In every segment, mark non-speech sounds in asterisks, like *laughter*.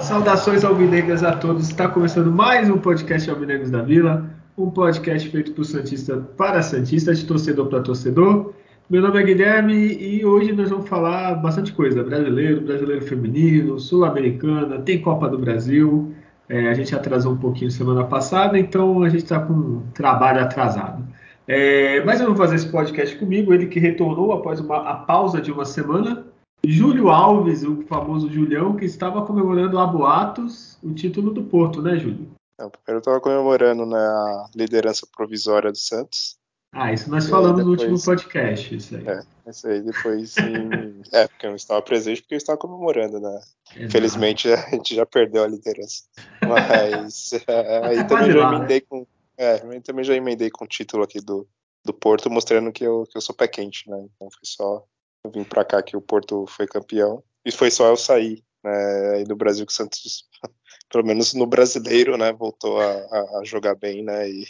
Saudações alvinegras a todos. Está começando mais um podcast Alvinegros da Vila, um podcast feito por Santista para Santista, de torcedor para torcedor. Meu nome é Guilherme e hoje nós vamos falar bastante coisa: brasileiro, brasileiro feminino, sul-americana, tem Copa do Brasil. É, a gente atrasou um pouquinho semana passada, então a gente está com um trabalho atrasado. É, mas eu vou fazer esse podcast comigo, ele que retornou após uma, a pausa de uma semana. Júlio Alves, o famoso Julião, que estava comemorando a boatos o título do Porto, né, Júlio? Primeiro eu estava comemorando né, a liderança provisória do Santos. Ah, isso nós falamos depois... no último podcast, isso aí. É, isso aí depois em... *laughs* é, porque eu não estava presente porque eu estava comemorando, né? Infelizmente a gente já perdeu a liderança. Mas *laughs* é, aí também já emendei né? com. É, também já emendei com o título aqui do, do Porto, mostrando que eu, que eu sou pé quente, né? Então foi só eu vim para cá que o Porto foi campeão. E foi só eu sair né, aí do Brasil que o Santos, *laughs* pelo menos no brasileiro, né, voltou a, a jogar bem, né, e,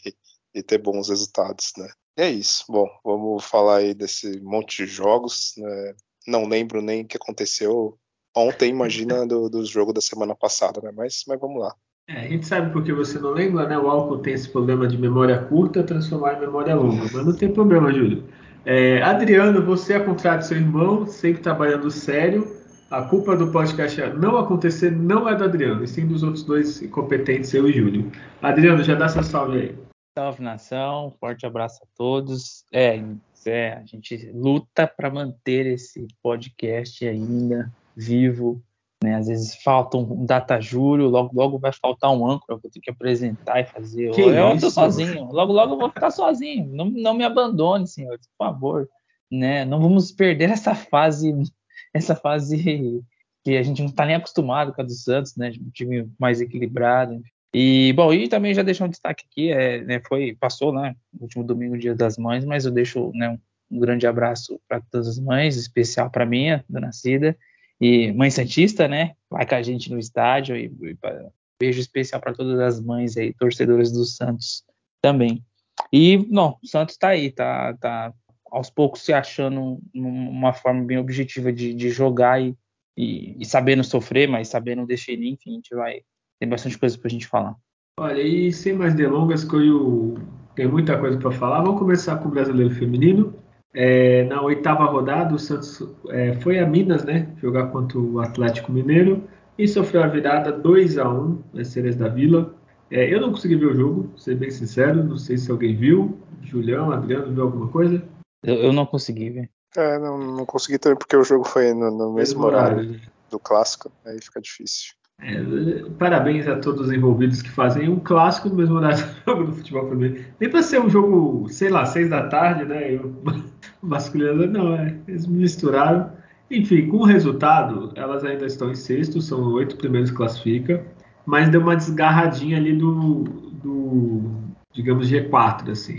e, ter bons resultados, né. É isso. Bom, vamos falar aí desse monte de jogos. Né? Não lembro nem o que aconteceu ontem, imagina *laughs* do, do jogo da semana passada, né? Mas, mas vamos lá. É, a gente sabe porque você não lembra, né? O álcool tem esse problema de memória curta transformar em memória longa. Mas não tem problema, Júlio. É, Adriano, você, ao contrário do seu irmão, sempre trabalhando sério. A culpa do podcast não acontecer não é do Adriano, e sim dos outros dois incompetentes, eu e Júlio. Adriano, já dá seu salve aí. Salve nação, forte abraço a todos. É, é a gente luta para manter esse podcast ainda vivo, né? Às vezes falta um data júlio, logo logo vai faltar um âncora, vou ter que apresentar e fazer. Que eu estou sozinho, logo logo eu vou ficar sozinho. Não, não me abandone, senhor, por favor. Né? Não vamos perder essa fase, essa fase que a gente não está nem acostumado com a do Santos, né? Um time mais equilibrado. E bom, e também já deixar um destaque aqui, é, né, foi passou, né, último domingo, Dia das Mães, mas eu deixo né, um grande abraço para todas as mães, especial para minha, Dona Cida, e Mãe Santista, né? Vai com a gente no estádio e, e pra, beijo especial para todas as mães aí, torcedoras do Santos também. E, não, o Santos está aí, tá, tá aos poucos se achando uma forma bem objetiva de, de jogar e, e, e, sabendo sofrer, mas sabendo definir, enfim, a gente vai. Tem bastante coisa para a gente falar. Olha, e sem mais delongas, que eu tenho muita coisa para falar, vamos começar com o brasileiro feminino. É, na oitava rodada, o Santos é, foi a Minas, né, jogar contra o Atlético Mineiro e sofreu a virada 2 a 1 nas Sereias da Vila. É, eu não consegui ver o jogo, ser bem sincero, não sei se alguém viu. Julião, Adriano, viu alguma coisa? Eu, eu não consegui ver. É, não, não, consegui também porque o jogo foi no, no mesmo, mesmo horário, horário né? do clássico, aí fica difícil. É, parabéns a todos os envolvidos que fazem um clássico no mesmo horário *laughs* do jogo do futebol feminino. Nem para ser um jogo, sei lá, seis da tarde, né? Eu, *laughs* masculino, não, é, eles misturaram. Enfim, com o resultado, elas ainda estão em sexto, são oito primeiros classifica, mas deu uma desgarradinha ali do, do digamos, G4, assim.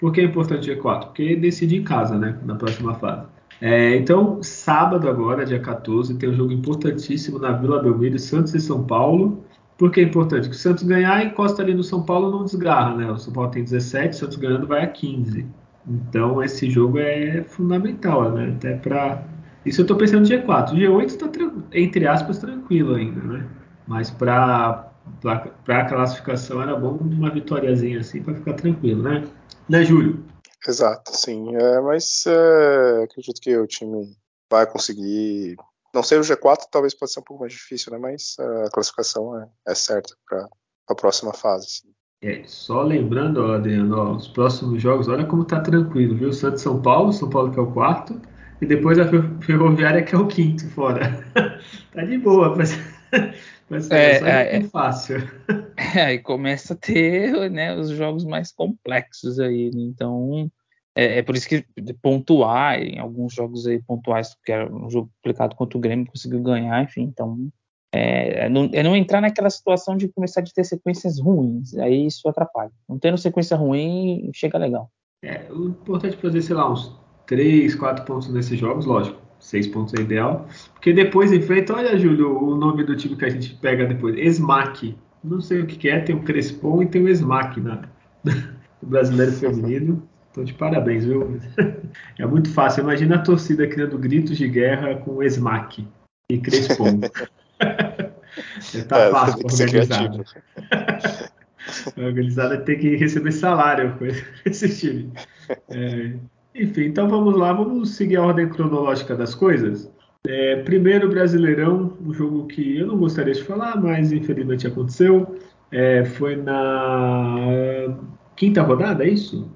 Por que é importante G4? Porque decide em casa, né, na próxima fase. É, então, sábado agora, dia 14, tem um jogo importantíssimo na Vila Belmiro, Santos e São Paulo. Por que é importante? Que o Santos ganhar, encosta ali no São Paulo, não desgarra, né? O São Paulo tem 17, o Santos ganhando vai a 15. Então, esse jogo é fundamental, né? Até para isso eu estou pensando no G4. O G8 está, entre aspas, tranquilo ainda, né? Mas para a classificação era bom uma vitóriazinha assim para ficar tranquilo, né? Né, Júlio? Exato, sim. É, mas é, acredito que o time vai conseguir. Não sei, o G4 talvez possa ser um pouco mais difícil, né? Mas a classificação é, é certa para a próxima fase. Sim. É, só lembrando, ó, Adriano, ó, os próximos jogos, olha como tá tranquilo, viu? Santos São Paulo, São Paulo que é o quarto, e depois a Ferroviária que é o quinto fora. *laughs* tá de boa, mas, *laughs* mas é, é, é, fácil. *laughs* *laughs* Aí começa a ter né, os jogos mais complexos aí, né? então é, é, por isso que pontuar em alguns jogos aí pontuais, que era um jogo complicado contra o Grêmio, conseguiu ganhar, enfim, então é, é, não, é, não, entrar naquela situação de começar a ter sequências ruins, aí isso atrapalha. Não tendo sequência ruim, chega legal. É, o importante é fazer, sei lá, uns 3, 4 pontos nesses jogos, lógico. 6 pontos é ideal. Porque depois enfrenta, olha, Júlio, o nome do time que a gente pega depois. Esmac. Não sei o que é, tem o Crespon e tem o Esmac na, *laughs* no brasileiro feminino. Então, de parabéns, viu? *laughs* É muito fácil. Imagina a torcida criando gritos de guerra com o Esmac e Crespon. *laughs* tá é, fácil para organizar. A organizada tem que receber salário com esse time. É, enfim, então vamos lá, vamos seguir a ordem cronológica das coisas. É, primeiro Brasileirão, um jogo que eu não gostaria de falar, mas infelizmente aconteceu. É, foi na quinta rodada, é isso?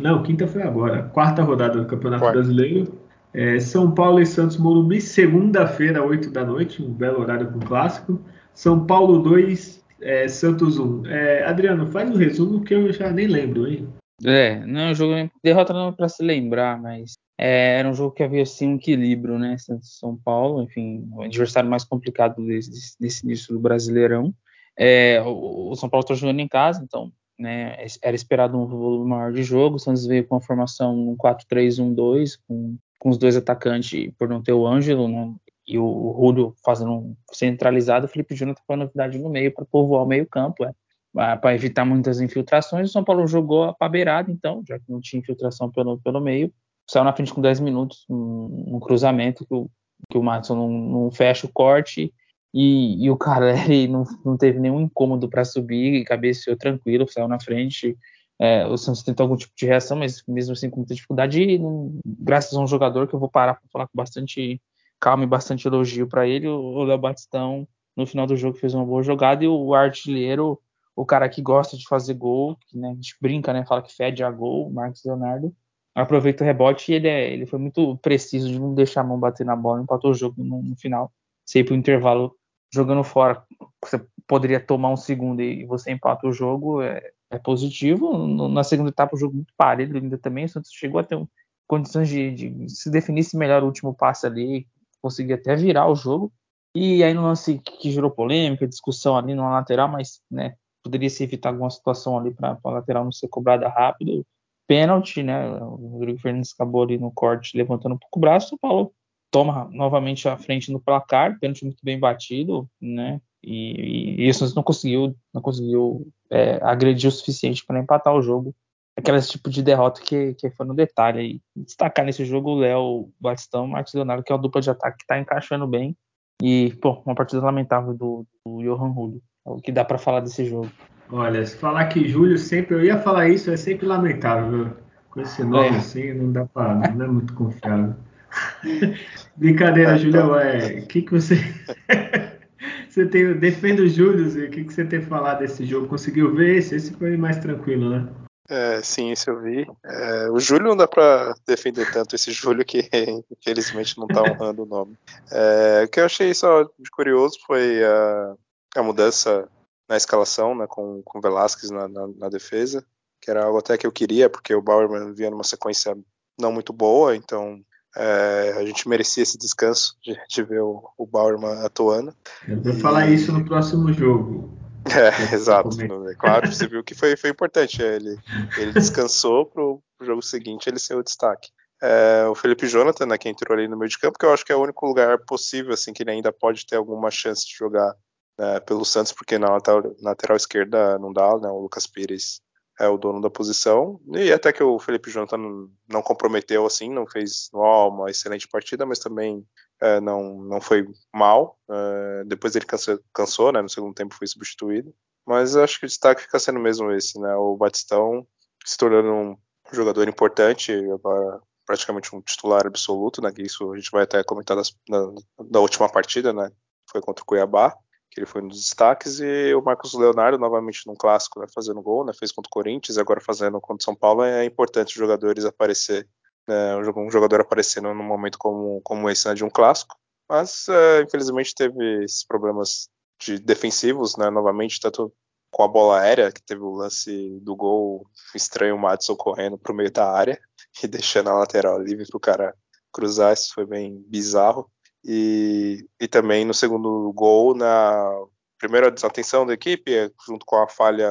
Não, quinta foi agora. Quarta rodada do Campeonato Quarta. Brasileiro. É, São Paulo e Santos Morumbi, segunda-feira, 8 da noite, um belo horário com clássico. São Paulo 2, é, Santos 1. É, Adriano, faz um resumo que eu já nem lembro, hein? É, não é um jogo derrota não para se lembrar, mas é, era um jogo que havia assim um equilíbrio, né? São Paulo, enfim, o adversário mais complicado desse, desse início do Brasileirão. É, o, o, São Paulo está jogando em casa, então né, era esperado um volume maior de jogo. O Santos veio com a formação 4-3-1-2, com, com os dois atacantes por não ter o Ângelo, né? E o, o Rúlio fazendo um centralizado, o Felipe Júnior tá com a novidade no meio para povoar o meio-campo. É para evitar muitas infiltrações. O São Paulo jogou a beirada, então, já que não tinha infiltração pelo, pelo meio. Saiu na frente com 10 minutos, um, um cruzamento que o, que o Matson não, não fecha o corte e, e o Caleri *laughs* não, não teve nenhum incômodo para subir e cabeceou tranquilo, saiu na frente. É, o Santos tentou algum tipo de reação, mas mesmo assim com muita dificuldade. E, graças a um jogador que eu vou parar para falar com bastante calma e bastante elogio para ele, o Léo Batistão, no final do jogo, fez uma boa jogada e o artilheiro o cara que gosta de fazer gol, que né, a gente brinca, né, fala que fede a gol, Marcos Leonardo, aproveita o rebote e ele, é, ele foi muito preciso de não deixar a mão bater na bola, empatou o jogo no, no final, sei para o intervalo jogando fora, você poderia tomar um segundo e você empata o jogo, é, é positivo. No, na segunda etapa, o jogo muito parelho ainda também, o Santos chegou a ter um, condições de, de, se definisse melhor o último passe ali, conseguir até virar o jogo. E aí no lance que gerou polêmica, discussão ali na lateral, mas né, poderia se evitar alguma situação ali para a lateral não ser cobrada rápido. Pênalti, né? O Rodrigo Fernandes acabou ali no corte levantando um pouco o braço. O Paulo toma novamente a frente no placar, pênalti muito bem batido, né? E, e isso não conseguiu, não conseguiu é, agredir o suficiente para empatar o jogo. Aquele tipo de derrota que, que foi no detalhe. aí. destacar nesse jogo o Léo Batistão, Marcos Leonardo, que é uma dupla de ataque que está encaixando bem. E, pô, uma partida lamentável do, do Johan Julio. É o que dá para falar desse jogo. Olha, se falar que Júlio sempre, eu ia falar isso, é sempre lamentável, viu? Com esse nome é. assim, não dá para, não é muito confiável. *laughs* Brincadeira, é, Júlio, tá. é, o que que você *laughs* você tem, defende o Júlio, o que que você tem falado desse jogo? Conseguiu ver esse? Esse foi mais tranquilo, né? É, sim, isso eu vi. É, o Júlio não dá para defender tanto esse Júlio *laughs* que infelizmente não tá honrando o nome. É, o que eu achei só de curioso foi a, a mudança na escalação, né, com, com Velasquez na, na, na, defesa, que era algo até que eu queria, porque o Bauerman vinha numa sequência não muito boa, então é, a gente merecia esse descanso de, de ver o, o Bauerman atuando. Eu vou e... falar isso no próximo jogo. *laughs* É, exato. É claro, *laughs* você viu que foi, foi importante. Ele, ele descansou para o jogo seguinte ele ser o destaque. É, o Felipe Jonathan, né, que entrou ali no meio de campo, que eu acho que é o único lugar possível assim que ele ainda pode ter alguma chance de jogar né, pelo Santos, porque na lateral, lateral, esquerda não dá, né, o Lucas Pires é o dono da posição, e até que o Felipe Jonathan não, comprometeu assim, não fez oh, uma excelente partida, mas também é, não, não foi mal, é, depois ele cansou, cansou, né, no segundo tempo foi substituído, mas acho que o destaque fica sendo mesmo esse, né, o Batistão se tornando um jogador importante, agora praticamente um titular absoluto, né, que isso a gente vai até comentar das, na, da última partida, né, foi contra o Cuiabá, que ele foi um dos destaques, e o Marcos Leonardo, novamente num clássico, né, fazendo gol, né, fez contra o Corinthians, agora fazendo contra o São Paulo, é importante os jogadores aparecer, né, um jogador aparecendo num momento como, como esse, né, de um clássico, mas é, infelizmente teve esses problemas de defensivos, né, novamente, tanto com a bola aérea, que teve o lance do gol estranho, o Madison correndo para o meio da área *laughs* e deixando a lateral livre para o cara cruzar, isso foi bem bizarro. E, e também no segundo gol, na primeira desatenção da equipe, junto com a falha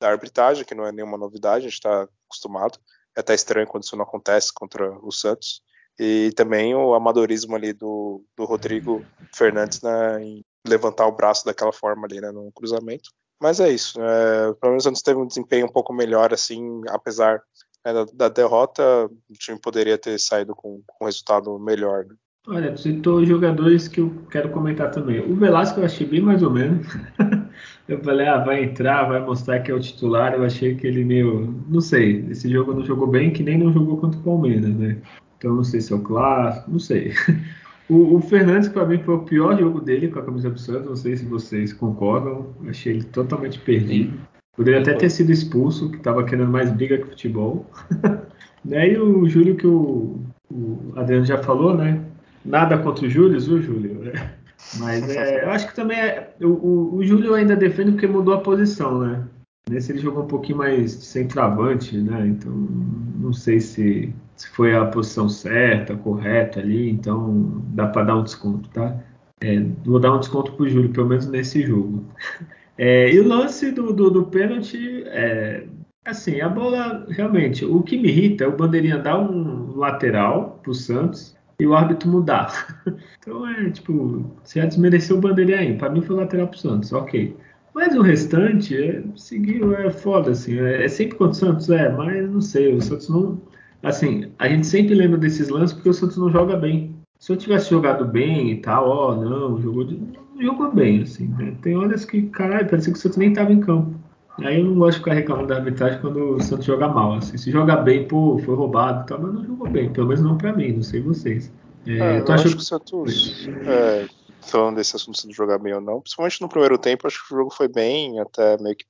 da arbitragem, que não é nenhuma novidade, a gente está acostumado. é até estranho quando isso não acontece contra o Santos. E também o amadorismo ali do, do Rodrigo Fernandes né, em levantar o braço daquela forma ali, né, no cruzamento. Mas é isso. É, pelo menos o Santos teve um desempenho um pouco melhor, assim, apesar né, da, da, derrota, o time poderia ter saído com, com um resultado melhor. Né? Olha, citou jogadores que eu quero comentar também. O Velasco eu achei bem mais ou menos. *laughs* eu falei, ah, vai entrar, vai mostrar que é o titular. Eu achei que ele meio. Não sei, esse jogo não jogou bem, que nem não jogou contra o Palmeiras, né? Então não sei se é o clássico, não sei. *laughs* O, o Fernandes, para mim, foi o pior jogo dele com a camisa do Santos. Não sei se vocês concordam. Achei ele totalmente perdido. Poderia até ter sido expulso, que estava querendo mais briga que futebol. *laughs* né? E o Júlio, que o, o Adriano já falou, né? Nada contra o Júlio, viu, Júlio? *laughs* Mas é, eu acho que também é, o, o, o Júlio ainda defende porque mudou a posição, né? Nesse ele jogou um pouquinho mais centroavante, né? Então não sei se, se foi a posição certa, correta ali, então dá para dar um desconto, tá? É, vou dar um desconto pro Júlio, pelo menos nesse jogo. *laughs* É, e o lance do, do, do pênalti, é, assim, a bola, realmente, o que me irrita é o bandeirinha dar um lateral pro Santos e o árbitro mudar. *laughs* Então é tipo, você já desmereceu o bandeirinha aí. Para mim foi lateral pro Santos, ok. Mas o restante é, seguiu, é foda, assim. É, é sempre contra o Santos, é, mas não sei, o Santos não. Assim, a gente sempre lembra desses lances porque o Santos não joga bem. Se eu tivesse jogado bem e tal, ó, não, jogou, não jogou bem, assim. Né? Tem horas que, caralho, parecia que o Santos nem tava em campo. Aí eu não gosto de ficar reclamando da arbitragem quando o Santos joga mal. Assim. Se joga bem, pô, foi roubado tal, mas não jogou bem. Pelo menos não pra mim, não sei vocês. É, é, eu acho que o Santos, é, falando desse assunto de jogar bem ou não, principalmente no primeiro tempo, acho que o jogo foi bem, até meio que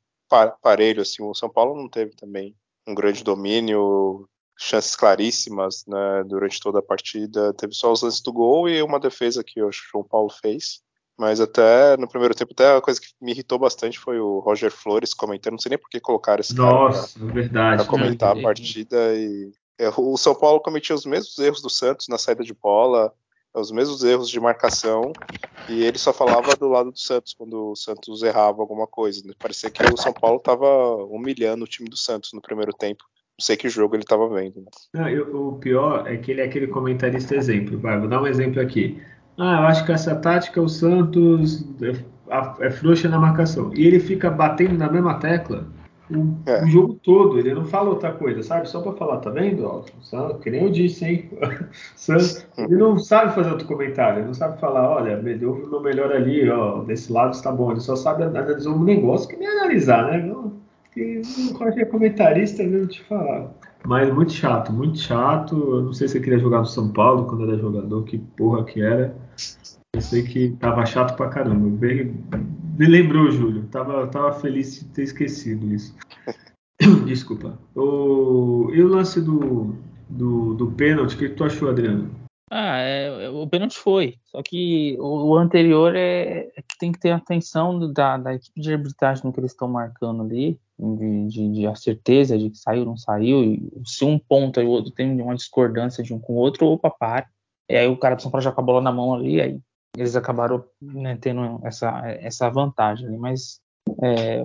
parelho. Assim. O São Paulo não teve também um grande domínio, chances claríssimas né, durante toda a partida. Teve só os lances do gol e uma defesa que o São Paulo fez. Mas até no primeiro tempo, até a coisa que me irritou bastante foi o Roger Flores comentando. Não sei nem por que colocaram esse Nossa, cara pra, verdade, pra comentar a partida. E é, o São Paulo cometia os mesmos erros do Santos na saída de bola, os mesmos erros de marcação. E ele só falava do lado do Santos quando o Santos errava alguma coisa. Né? Parecia que o São Paulo estava humilhando o time do Santos no primeiro tempo. Não sei que jogo ele estava vendo. Né? Não, eu, o pior é que ele é aquele comentarista exemplo. Vai, vou dar um exemplo aqui. Ah, eu acho que essa tática o Santos é, é frouxa na marcação. E ele fica batendo na mesma tecla o, é. o, jogo todo, ele não fala outra coisa, sabe? Só para falar, tá vendo? Santos, que nem eu disse, hein? *laughs* Santos, ele não sabe fazer outro comentário, ele não sabe falar, olha, deu o meu melhor ali, ó, desse lado está bom. Ele só sabe analisar um negócio que nem analisar, né? Não, que qualquer comentarista mesmo te falar. Mas muito chato, muito chato. Eu não sei se ele queria jogar no São Paulo quando era jogador, que porra que era. Eu sei que tava chato pra caramba. Bem, me lembrou, Júlio. Tava, tava feliz de ter esquecido isso. *coughs* Desculpa. O, e o lance do, do, do pênalti, o que tu achou, Adriano? Ah, é, o pênalti foi. Só que o, o anterior é, é, que tem que ter atenção da, da equipe de arbitragem que eles estão marcando ali, de, de, de, a certeza de que saiu ou não saiu. E se um ponto e o outro tem uma discordância de um com o outro, opa, para. E aí o cara do São Paulo já com a bola na mão ali, aí eles acabaram né, tendo essa, essa vantagem ali, mas é,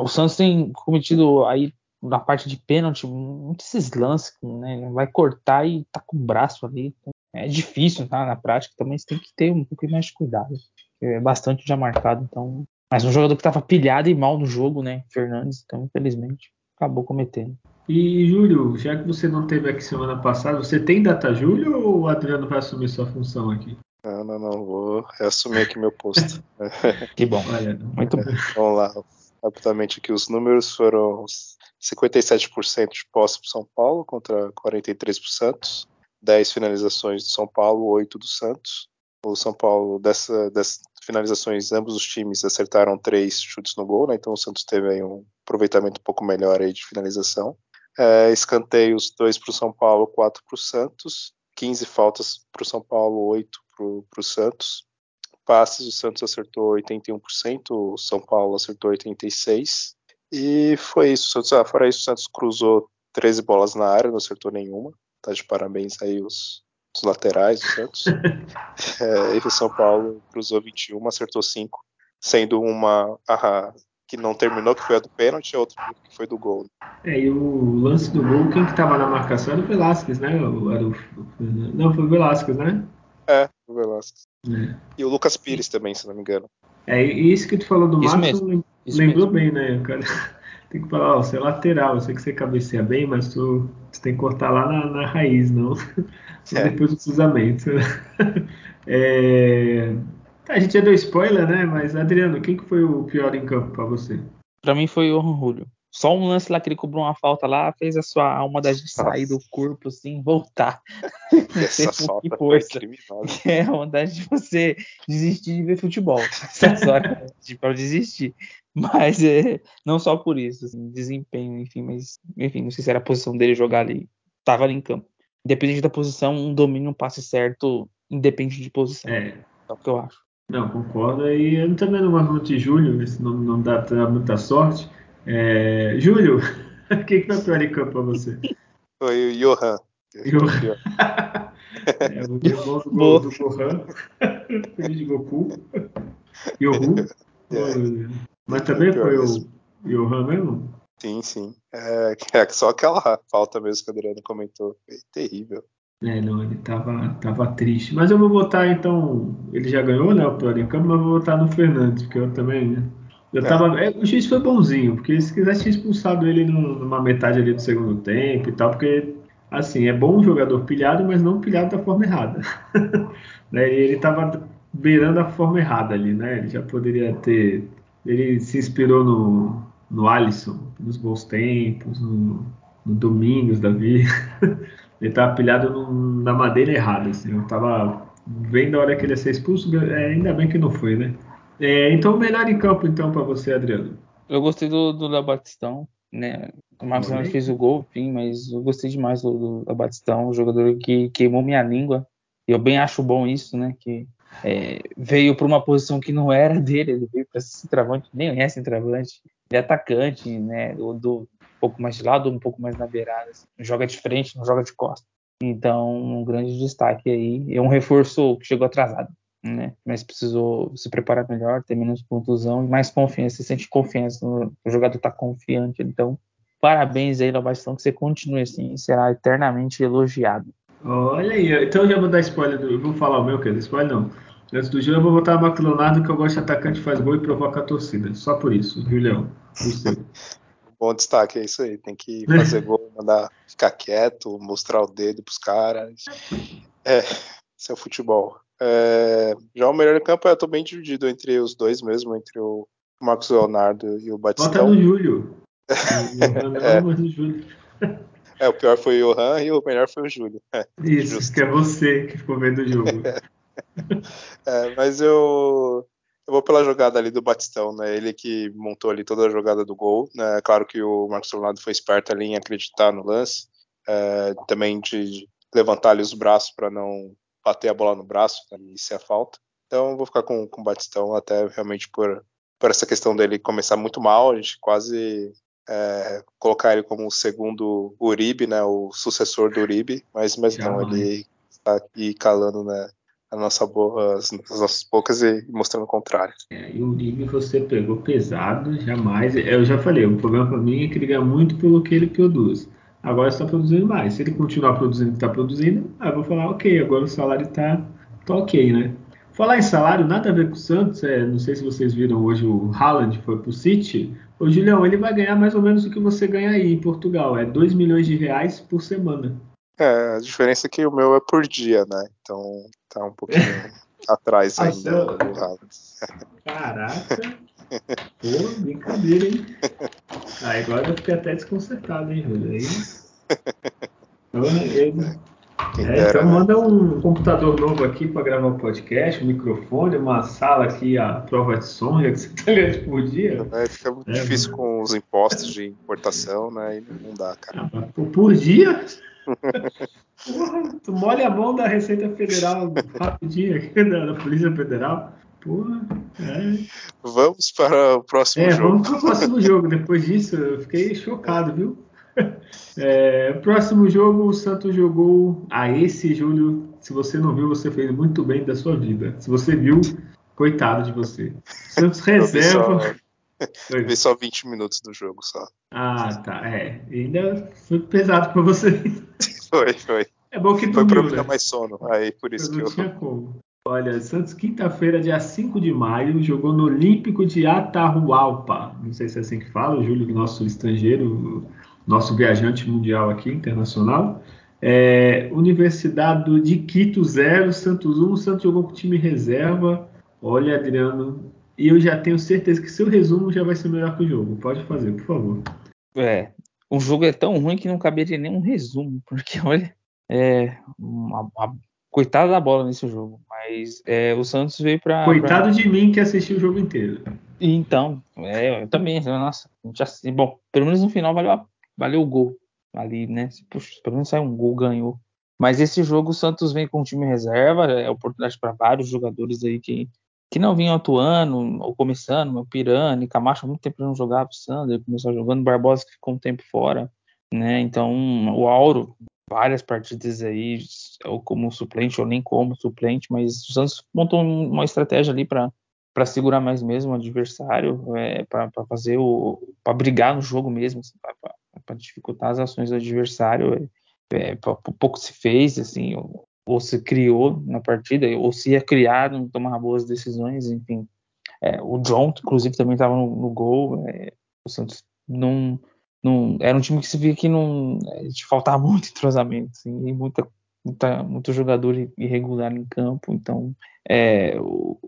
o Santos tem cometido aí na parte de pênalti muitos esses lances, né, vai cortar e tá com o braço ali, é difícil tá, na prática, também você tem que ter um pouco mais de cuidado, é bastante já marcado, então, mas um jogador que estava pilhado e mal no jogo, né, Fernandes, então infelizmente acabou cometendo. E Júlio, já que você não teve aqui semana passada, você tem data Júlio ou o Adriano vai assumir sua função aqui? Não, não, não. Vou reassumir aqui meu posto. *laughs* que bom. Muito bom. *laughs* Vamos lá. Rapidamente aqui, os números foram 57% de posse para São Paulo contra 43%, 10 finalizações do São Paulo, 8 do Santos. O São Paulo, dessa, dessas finalizações, ambos os times acertaram três chutes no gol, né? então o Santos teve aí um aproveitamento um pouco melhor aí de finalização. É, escanteios, 2 para o São Paulo, 4 para o Santos. 15 faltas para o São Paulo, 8 para o Santos. Passes, o Santos acertou 81%, o São Paulo acertou 86%. E foi isso. Santos, ah, fora isso, o Santos cruzou 13 bolas na área, não acertou nenhuma. Tá de parabéns aí os, os laterais do Santos. *laughs* é, e o São Paulo cruzou 21, acertou 5, sendo uma. Ah, que não terminou, que foi a do pênalti, e outro que foi do gol. É, e o lance do gol, quem que tava na marcação era o Velasquez, né? Era o, não, foi o Velasquez, né? É, o Velasquez. É. E o Lucas Pires também, se não me engano. É, e isso que tu falou do Matos lembrou mesmo. bem, né, cara? Tem que falar, ó, você é lateral, eu sei que você cabeceia bem, mas tu, tu tem que cortar lá na, na raiz, não *laughs* é. depois do cruzamento. *laughs* é... Tá, a gente já deu spoiler, né? Mas, Adriano, quem que foi o pior em campo pra você? Pra mim foi o Julio. Só um lance lá que ele cobrou uma falta lá, fez a sua alma da gente sair do corpo assim, voltar. *laughs* Essa falta força. foi *laughs* É a vontade de você desistir de ver futebol. Essa hora de para desistir. Mas é, não só por isso, assim, desempenho, enfim, mas enfim, não sei se era a posição dele jogar ali. Tava ali em campo. Independente da posição, um domínio, um passe certo, independe de posição. É. É o que eu acho. Não, concordo. E eu também não gosto muito de Júlio, esse nome não dá muita sorte. É, Júlio, *laughs* o que, que foi pior em campo pra você? Foi o Johan. Johan. *laughs* é, o gol do, gol do Gohan. de Goku. Yohu. É. Mas também foi o Johan mesmo? Sim, sim. É, é, só aquela falta mesmo que o Adriano comentou. Foi terrível. É, não, ele tava, tava triste. Mas eu vou votar então. Ele já ganhou, né? O pior em campo, mas eu vou votar no Fernandes, porque eu também. Né? Eu é. tava, é, o juiz foi bonzinho, porque se quisesse expulsado ele numa metade ali do segundo tempo e tal, porque assim, é bom um jogador pilhado, mas não pilhado da forma errada. *laughs* né? Ele estava beirando a forma errada ali, né? Ele já poderia ter. Ele se inspirou no, no Alisson, nos bons tempos, no, no Domingos da vida. *laughs* ele estava pilhado no, na madeira errada, assim. Eu estava vendo a hora que ele ia ser expulso, é, ainda bem que não foi, né? É, então, melhor em campo, então, para você, Adriano? Eu gostei do, do Léo Batistão, né? O Marcos Leonardo fez o gol, enfim, mas eu gostei demais do, do Batistão, um jogador que queimou minha língua. E eu bem acho bom isso, né? Que é, veio para uma posição que não era *laughs* dele, ele veio para centroavante, nem é centroavante, ele é atacante, né? Do, do, um pouco mais de lado, um pouco mais na beirada. Assim, joga de frente, não joga de costa. Então, um grande destaque aí. É um reforço que chegou atrasado né? Mas precisou se preparar melhor, ter menos contusão e mais confiança. Você sente confiança, no, o jogador está confiante. Então, parabéns aí, Bastão, que você continue assim e será eternamente elogiado. Olha aí, então eu já vou dar spoiler, do, eu vou falar o meu, que é spoiler não. Antes do jogo eu vou botar o Marco Leonardo, que eu gosto de atacante, faz gol e provoca a torcida. Só por isso, Julião. *laughs* Bom destaque, é isso aí. Tem que fazer gol, mandar ficar quieto, mostrar o dedo pros caras. É, esse é o futebol. É, já o melhor em campo eu tô bem dividido entre os dois mesmo, entre o Marcos Leonardo e o Batistão. Bota no Júlio. *laughs* é. É, o pior foi o Johan e o melhor foi o Júlio. É, Isso, justo. que é você que ficou vendo o jogo. *laughs* é, mas eu, eu vou pela jogada ali do Batistão, né? Ele que montou ali toda a jogada do gol. Né? Claro que o Marcos Leonardo foi esperto ali em acreditar no lance. É, também de levantar ali os braços para não bater a bola no braço né, e ser a falta. Então vou ficar com, com o Batistão até realmente por, por essa questão dele começar muito mal, a gente quase é, colocar ele como o segundo Uribe, né, o sucessor do Uribe, mas, mas não, ele está aqui calando né, a nossa boca, as, as, nossas bocas e mostrando o contrário. É, e o Uribe você pegou pesado, jamais. Eu já falei, o problema para mim é que ele ganha muito pelo que ele produz. Agora está produzindo mais. Se ele continuar produzindo o que está produzindo, aí eu vou falar, ok, agora o salário está tá ok, né? Falar em salário, nada a ver com o Santos. É, não sei se vocês viram hoje o Haaland foi para o City. Ô, Julião, ele vai ganhar mais ou menos o que você ganha aí em Portugal. É 2 milhões de reais por semana. É, a diferença é que o meu é por dia, né? Então tá um pouquinho *laughs* atrás ainda do Haaland. Caraca! Pô, brincadeira, hein? Ah, agora eu fiquei até desconcertado, hein, Júlio? Aí... É, então manda um computador novo aqui para gravar o um podcast, um microfone, uma sala aqui a prova de som, já que você tá ligado por dia. É, fica muito é, difícil mano. com os impostos de importação, né? E não dá, cara. Ah, por dia? *laughs* Porra, tu molha a mão da Receita Federal rapidinho aqui, da, da Polícia Federal. Porra, é. Vamos para o próximo é, jogo. Vamos para o próximo *laughs* jogo. Depois disso, eu fiquei chocado, viu? *laughs* É, próximo jogo, o Santos jogou. Ah, esse, Júlio, se você não viu, você fez muito bem da sua vida. Se você viu, coitado de você. Santos *laughs* reserva. Vi só 20 minutos do jogo só. Ah, tá. É. Ainda foi pesado pra você. foi, foi. É bom que dormiu, Foi pra dar né? mais sono. Aí por isso eu que eu. Tinha como. Olha, Santos, quinta-feira, dia 5 de maio, jogou no Olímpico de Atahualpa. Não sei se é assim que fala, o Júlio, nosso estrangeiro, nosso viajante mundial aqui, internacional. É, Universidade de Quito 0, Santos 1. Um, Santos jogou com time reserva. Olha, Adriano, e eu já tenho certeza que seu resumo já vai ser melhor que o jogo. Pode fazer, por favor. É, o jogo é tão ruim que não caberia nem um resumo, porque olha, é uma, uma coitado da bola nesse jogo. Mas é, o Santos veio para. Coitado pra... de mim que assistiu o jogo inteiro. Então, é, eu também. Nossa, já, bom, pelo menos no final valeu, valeu o gol ali, né? Puxa, pelo menos saiu um gol, ganhou. Mas esse jogo o Santos vem com o time reserva, é oportunidade para vários jogadores aí que, que não vinham atuando ou começando, o Pirani, Camacho muito tempo não jogava, o Sander começou jogando, Barbosa que ficou um tempo fora, né? Então o Auro, várias partidas aí, ou como suplente ou nem como suplente, mas o Santos montou uma estratégia ali para para segurar mais mesmo o adversário, é, para fazer o para brigar no jogo mesmo, assim, para dificultar as ações do adversário. É, pouco se fez, assim, ou, ou, se criou na partida, ou se ia criar, não tomar boas decisões, enfim. É, o John, inclusive, também estava no, no, gol. É, o Santos não, não. Era um time que se via que não. É, faltava *laughs* muito entrosamento, assim, e muita, muita, muito jogador irregular em campo. Então, é, o,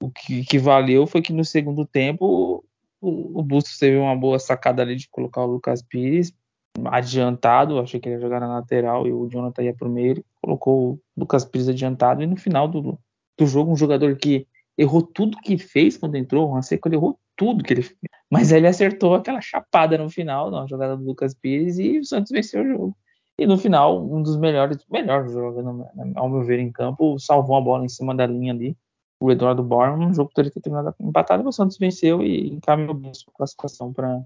o que, que, valeu foi que no segundo tempo o, o Bustos teve uma boa sacada ali de colocar o Lucas Pires adiantado, achei que ele ia jogar na lateral e o Jonathan ia pro meio, ele colocou o Lucas Pires adiantado e no final do, do jogo um jogador que errou tudo que fez quando entrou, o Ranseco ele errou tudo que ele mas ele acertou aquela chapada no final, na jogada do Lucas Pires e o Santos venceu o jogo. E no final, um dos melhores, melhor jogando, ao meu ver, em campo, salvou a bola em cima da linha ali, o Eduardo Borman, um jogo que teria ter terminado empatado, o Santos venceu e encaminhou bem sua classificação para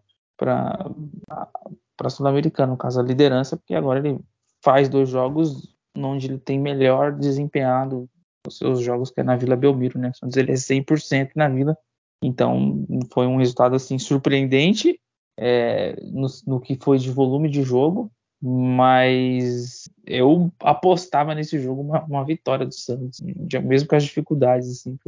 para Sul-Americana, no caso a liderança, porque agora ele faz dois jogos onde ele tem melhor desempenhado os seus jogos que é na Vila Belmiro, né? Santos ele é 100% na Vila, então foi um resultado assim surpreendente é, no, no, que foi de volume de jogo, mas eu apostava nesse jogo uma, uma vitória do Santos, mesmo com as dificuldades, assim,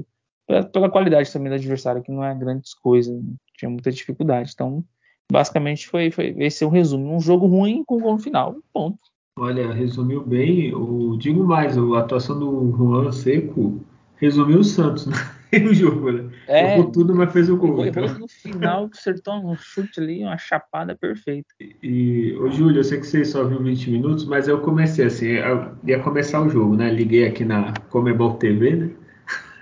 pela, pela, qualidade também do adversário, que não é grandes coisas, tinha muita dificuldade. Então, basicamente foi, foi esse é o resumo. Um jogo ruim com gol no final, ponto. Olha, resumiu bem. O, digo mais, a atuação do Juan Seco resumiu o Santos né? *laughs* no jogo, né? É, Errou tudo, mas fez o gol. Então. no final, acertou um chute ali, uma chapada perfeita. E, ô Júlio, eu sei que você só viu 20 minutos, mas eu comecei assim, eu ia começar o jogo, né? Liguei aqui na Comebol TV, né?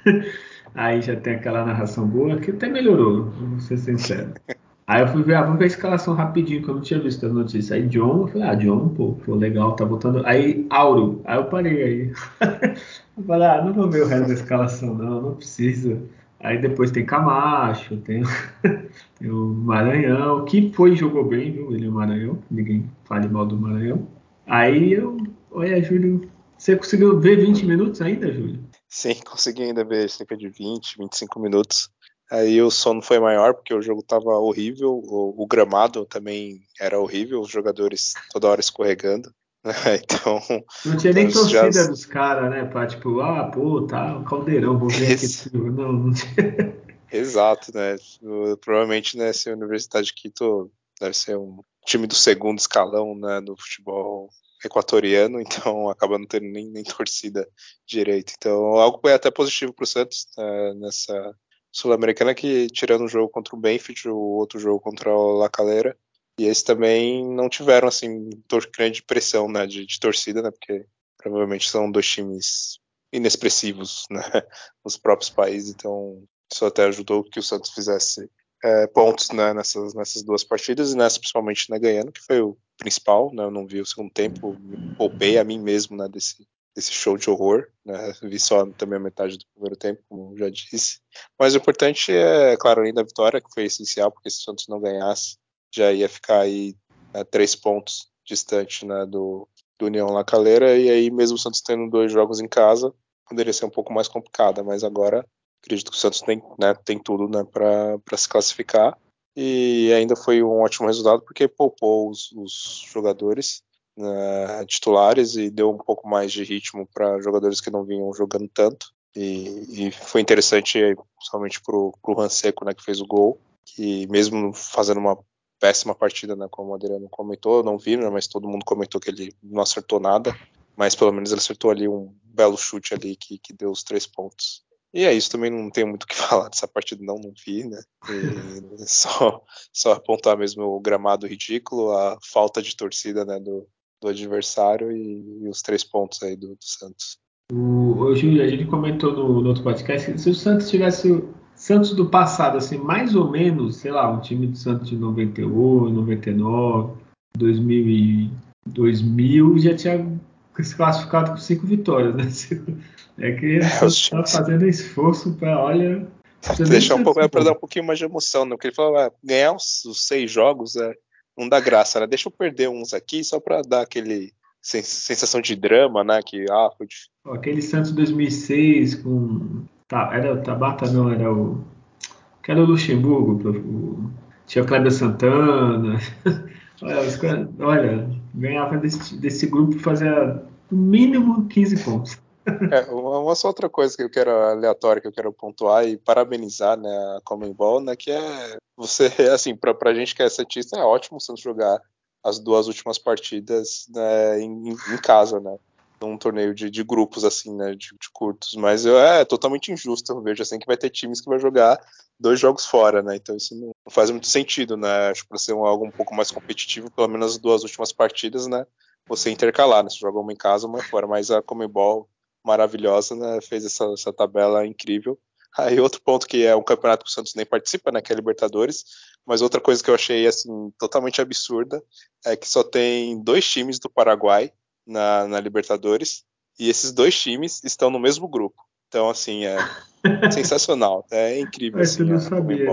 *laughs* Aí já tem aquela narração boa, que até melhorou, vou ser sincero. Aí eu fui ver, ah, vamos ver a escalação rapidinho, que eu não tinha visto a notícia. Aí John, eu falei, ah, John, pô, pô legal, tá botando. Aí Auro, aí eu parei aí. *laughs* eu falei, ah, não vou ver o resto da escalação, não, não precisa. Aí depois tem Camacho, tem, *laughs* tem o Maranhão, que foi e jogou bem, viu? Ele é o Maranhão, ninguém fale mal do Maranhão. Aí eu, olha, Júlio, você conseguiu ver 20 minutos ainda, Júlio? Sim, consegui ainda ver cerca de 20, 25 minutos. Aí o sono foi maior porque o jogo estava horrível, o, o, gramado também era horrível, os jogadores toda hora escorregando. *laughs* Então. Não tinha nem torcida já... dos caras, né? Pra tipo, ah, pô, tá, um caldeirão, vou ver Esse... aqui. Não, não tinha. *laughs* Exato, né? Provavelmente, né, se a Universidade de Quito deve ser um time do segundo escalão, né, no futebol equatoriano, *laughs* então acaba não tendo nem, nem torcida direito. Então, algo foi até positivo para o Santos né, nessa Sul-Americana que, tirando o jogo contra o Benfica, o outro jogo contra o La Calera, e eles também não tiveram, assim, grande pressão, né, de, de torcida, né, porque provavelmente são dois times inexpressivos, *laughs* né, nos próprios países, então isso até ajudou que o Santos fizesse é, pontos né, nessas, nessas duas partidas e nessa principalmente né, ganhando, que foi o principal, né, eu não vi o segundo tempo, poupei a mim mesmo né, desse, esse show de horror, né? Vi só também a metade do primeiro tempo, como já disse. Mas o importante é, claro, além da vitória, que foi essencial, porque se o Santos não ganhasse, já ia ficar aí né, três pontos distante né, do, do União La Calera, e aí mesmo o Santos tendo dois jogos em casa, poderia ser um pouco mais complicada, mas agora Acredito que o Santos tem, né, tem tudo né, para se classificar. E ainda foi um ótimo resultado porque poupou os, os jogadores né, titulares e deu um pouco mais de ritmo para jogadores que não vinham jogando tanto. E, e foi interessante, principalmente para o Ranseco, né, que fez o gol, que mesmo fazendo uma péssima partida, né, como o Adriano comentou, não vi, né, mas todo mundo comentou que ele não acertou nada, mas pelo menos ele acertou ali um belo chute ali que, que deu os três pontos. E é isso, também não tenho muito o que *laughs* falar dessa partida, não, não vi, né? E *laughs* só, só apontar mesmo o gramado ridículo, a falta de torcida né, do, do adversário e, e, os três pontos aí do, do Santos. O, o Júlio, a gente comentou no, no outro podcast se o Santos tivesse Santos do passado, assim, mais ou menos, sei lá, um time do Santos de 98, 99, 2000, e 2000 já tinha se classificado com cinco vitórias, né? *laughs* É que ele está é, fazendo esforço para, olha. *laughs* Deixar um pouco, é para dar um pouquinho mais de emoção, né? Porque ele falou, ah, ganhar os, os, seis jogos é, não dá graça, né? Deixa eu perder uns aqui só para dar aquele sensação de drama, né? Que, ah, foi Aquele Santos 2006 com. Tá, era o Tabata, não, era o. Que era o Luxemburgo, o, tinha o Kleber Santana. *laughs* olha, os, olha, ganhava desse, desse grupo fazia no mínimo 15 pontos. *laughs* É, uma só outra coisa que eu quero aleatória que eu quero pontuar e parabenizar né, a Commonwealth, né, que é você *laughs* assim para a gente que é cientista é ótimo o Santos jogar as duas últimas partidas né, em, em, casa, né, num torneio de, de grupos assim, né, de, de, curtos, mas eu, é totalmente injusto, eu vejo assim que vai ter times que vai jogar dois jogos fora, né, então isso não, não faz muito sentido, né, acho que para ser um, algo um pouco mais competitivo, pelo menos as duas últimas partidas, né, você intercalar, né, você joga uma em casa, uma fora, mas a Comebol maravilhosa, né? Fez essa, essa tabela incrível. Aí outro ponto que é um campeonato que o Santos nem participa, né, que é Libertadores, mas outra coisa que eu achei assim totalmente absurda é que só tem dois times do Paraguai na, na Libertadores e esses dois times estão no mesmo grupo. Então assim é *laughs* sensacional, é incrível assim. Não sabia,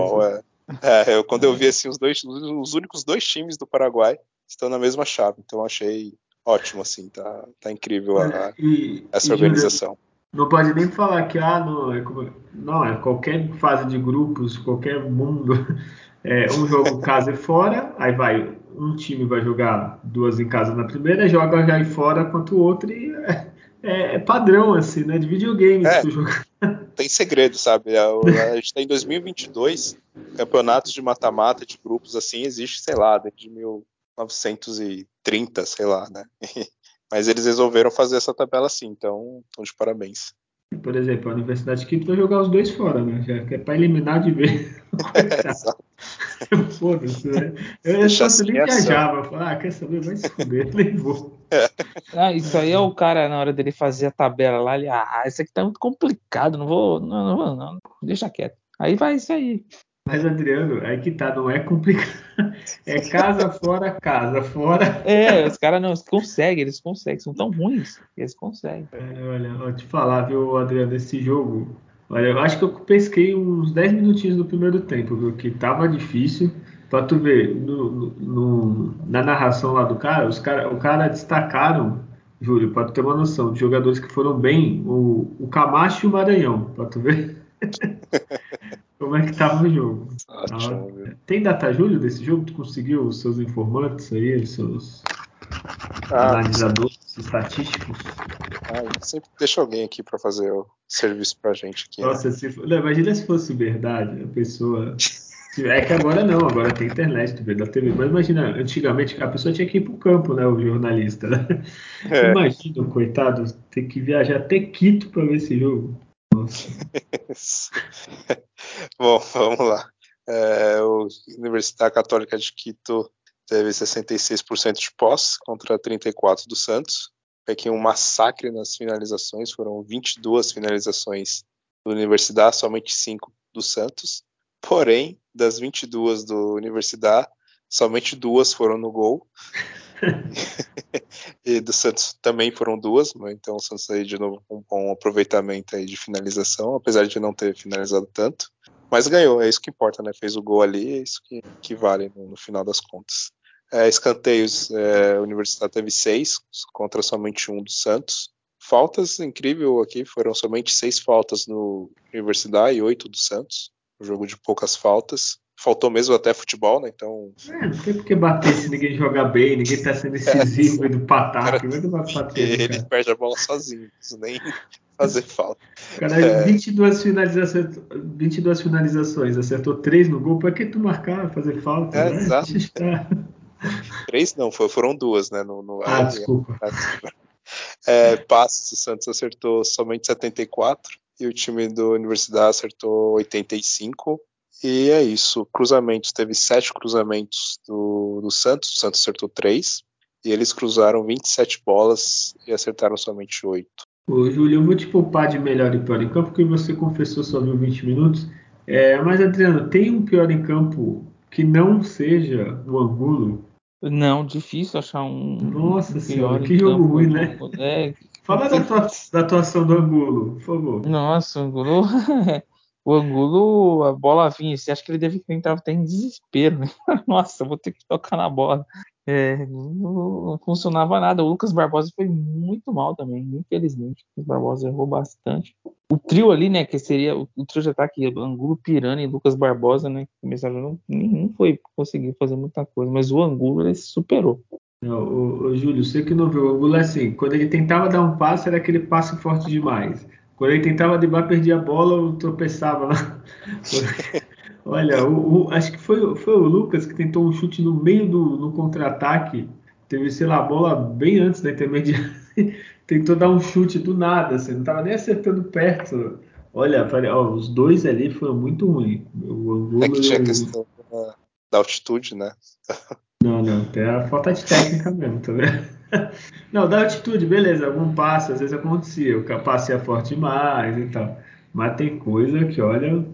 é, é, eu, quando eu vi assim os dois, os únicos dois times do Paraguai estão na mesma chave, então achei ótimo, assim, tá, tá incrível a, e, essa e organização. não pode nem falar que ah, não, é, não, é qualquer fase de grupos, qualquer mundo. *laughs* É, um jogo casa e fora, aí vai, um time vai jogar duas em casa na primeira, joga já e fora quanto o outro, e é, é, é padrão, assim, né? De videogame é, *laughs* Tem segredo, sabe? A, a gente tá em 2022, campeonatos de mata-mata de grupos assim, existe, sei lá, desde mil, 1930, sei lá, né? *laughs* Mas eles resolveram fazer essa tabela assim, então, estão de parabéns. Por exemplo, a Universidade de Quito vai jogar os dois fora, né? Já que é para eliminar de vez. *laughs* É, Foda-se, né? Eu, eu só nem viajava. Falava, ah, quer saber? Vai se fuder, nem vou. É. Ah, isso aí é o cara, na hora dele fazer a tabela lá, ele, ah, isso aqui tá muito complicado, não vou, não, não vou, não, deixa quieto. Aí vai isso aí. Mas, Adriano, aí que tá, não é complicado. *laughs* É casa fora, casa fora. É, os caras não conseguem, eles conseguem, são tão ruins que eles conseguem. É, olha, vou te falar, viu, Adriano, esse jogo. Olha, eu acho que eu pesquei uns 10 minutinhos no primeiro tempo, viu? Que tava difícil. Pra tu ver, no, no, na narração lá do cara, os cara, o cara destacaram, Júlio, pra tu ter uma noção, de jogadores que foram bem, o, o Camacho e o Maranhão, pra tu ver. *laughs* Como é que tava o jogo? Ah, tem data julho desse jogo? Tu conseguiu os seus informantes aí, os seus ah, analisadores estatísticos? Ah, sempre deixa alguém aqui para fazer o serviço pra gente aqui. Né? Nossa, né? se, não, imagina se fosse verdade, a pessoa. É que agora não, agora tem internet, tu vê da TV. Mas imagina, antigamente a pessoa tinha que ir pro campo, né? O jornalista. Né? É. Imagina, coitado, ter que viajar até Quito para ver esse jogo. *laughs* Bom, vamos lá. É, o Universidade Católica de Quito teve 66% de posse contra 34% do Santos. É que um massacre nas finalizações, foram 22 finalizações do Universidade, somente 5 do Santos. Porém, das 22 do Universidade, somente duas foram no gol. *laughs* e do Santos também foram duas, então o Santos aí de novo com um bom aproveitamento aí de finalização, apesar de não ter finalizado tanto. Mas ganhou, é isso que importa, né? Fez o gol ali, é isso que, que vale no, no final das contas. É, escanteios, é, a Universidade teve seis, contra somente um do Santos. faltas, incrível aqui, foram somente seis faltas no Universidade e oito do Santos. Um jogo de poucas faltas. Faltou mesmo até futebol, né? Então. É, não tem porque bater se ninguém joga bem, ninguém tá sendo decisivo *laughs* é, do patar. Cara, ele perde a bola sozinho, nem *laughs* fazer falta. Cara, é... 22, finalizações, 22 finalizações, acertou três no gol, pra que tu marcar, fazer falta? É, né? exato. *laughs* Três não, foram duas, né? No, no ah, desculpa. É, passes, o Santos acertou somente 74 e o time do Universidade acertou 85. E é isso. Cruzamentos, teve sete cruzamentos do, do Santos, o Santos acertou três. E eles cruzaram 27 bolas e acertaram somente oito. Ô, Júlio, eu vou te poupar de melhor e pior em campo, porque você confessou só viu 20 minutos. É, mas, Adriano, tem um pior em campo que não seja o Angulo? Não, difícil achar um. Nossa senhora, que jogo ruim, né? É, Fala da, tua, da atuação do Angulo, por favor. Nossa, o Angulo. *laughs* o Angulo, a bola vinha. Você acha que ele deve entrar até em desespero, né? *laughs* Nossa, vou ter que tocar na bola. É, não funcionava nada. O Lucas Barbosa foi muito mal também, infelizmente. O Lucas Barbosa errou bastante. O trio ali, né, que seria o, trio de ataque, Angulo, Pirani e Lucas Barbosa, né, que começaram, não, não foi conseguir fazer muita coisa, mas o Angulo ele superou. Não, o, o, Júlio, você que não viu, o Angulo é assim, quando ele tentava dar um passe, era aquele passe forte demais. Quando ele tentava driblar, perdia a bola, ou tropeçava lá. *laughs* Olha, o, o, acho que foi, foi o Lucas que tentou um chute no meio do no contra-ataque. Teve, sei lá, a bola bem antes da intermediária. *laughs* tentou dar um chute do nada, assim, não estava nem acertando perto. Olha, ó, os dois ali foram muito ruins. O Angulo é que tinha questão da, altitude, né? Não, não, tem a falta de técnica mesmo, tá vendo? *laughs* Não, da altitude, beleza, algum passo, às vezes acontecia, o passe é forte demais e tal. Mas tem coisa que, olha,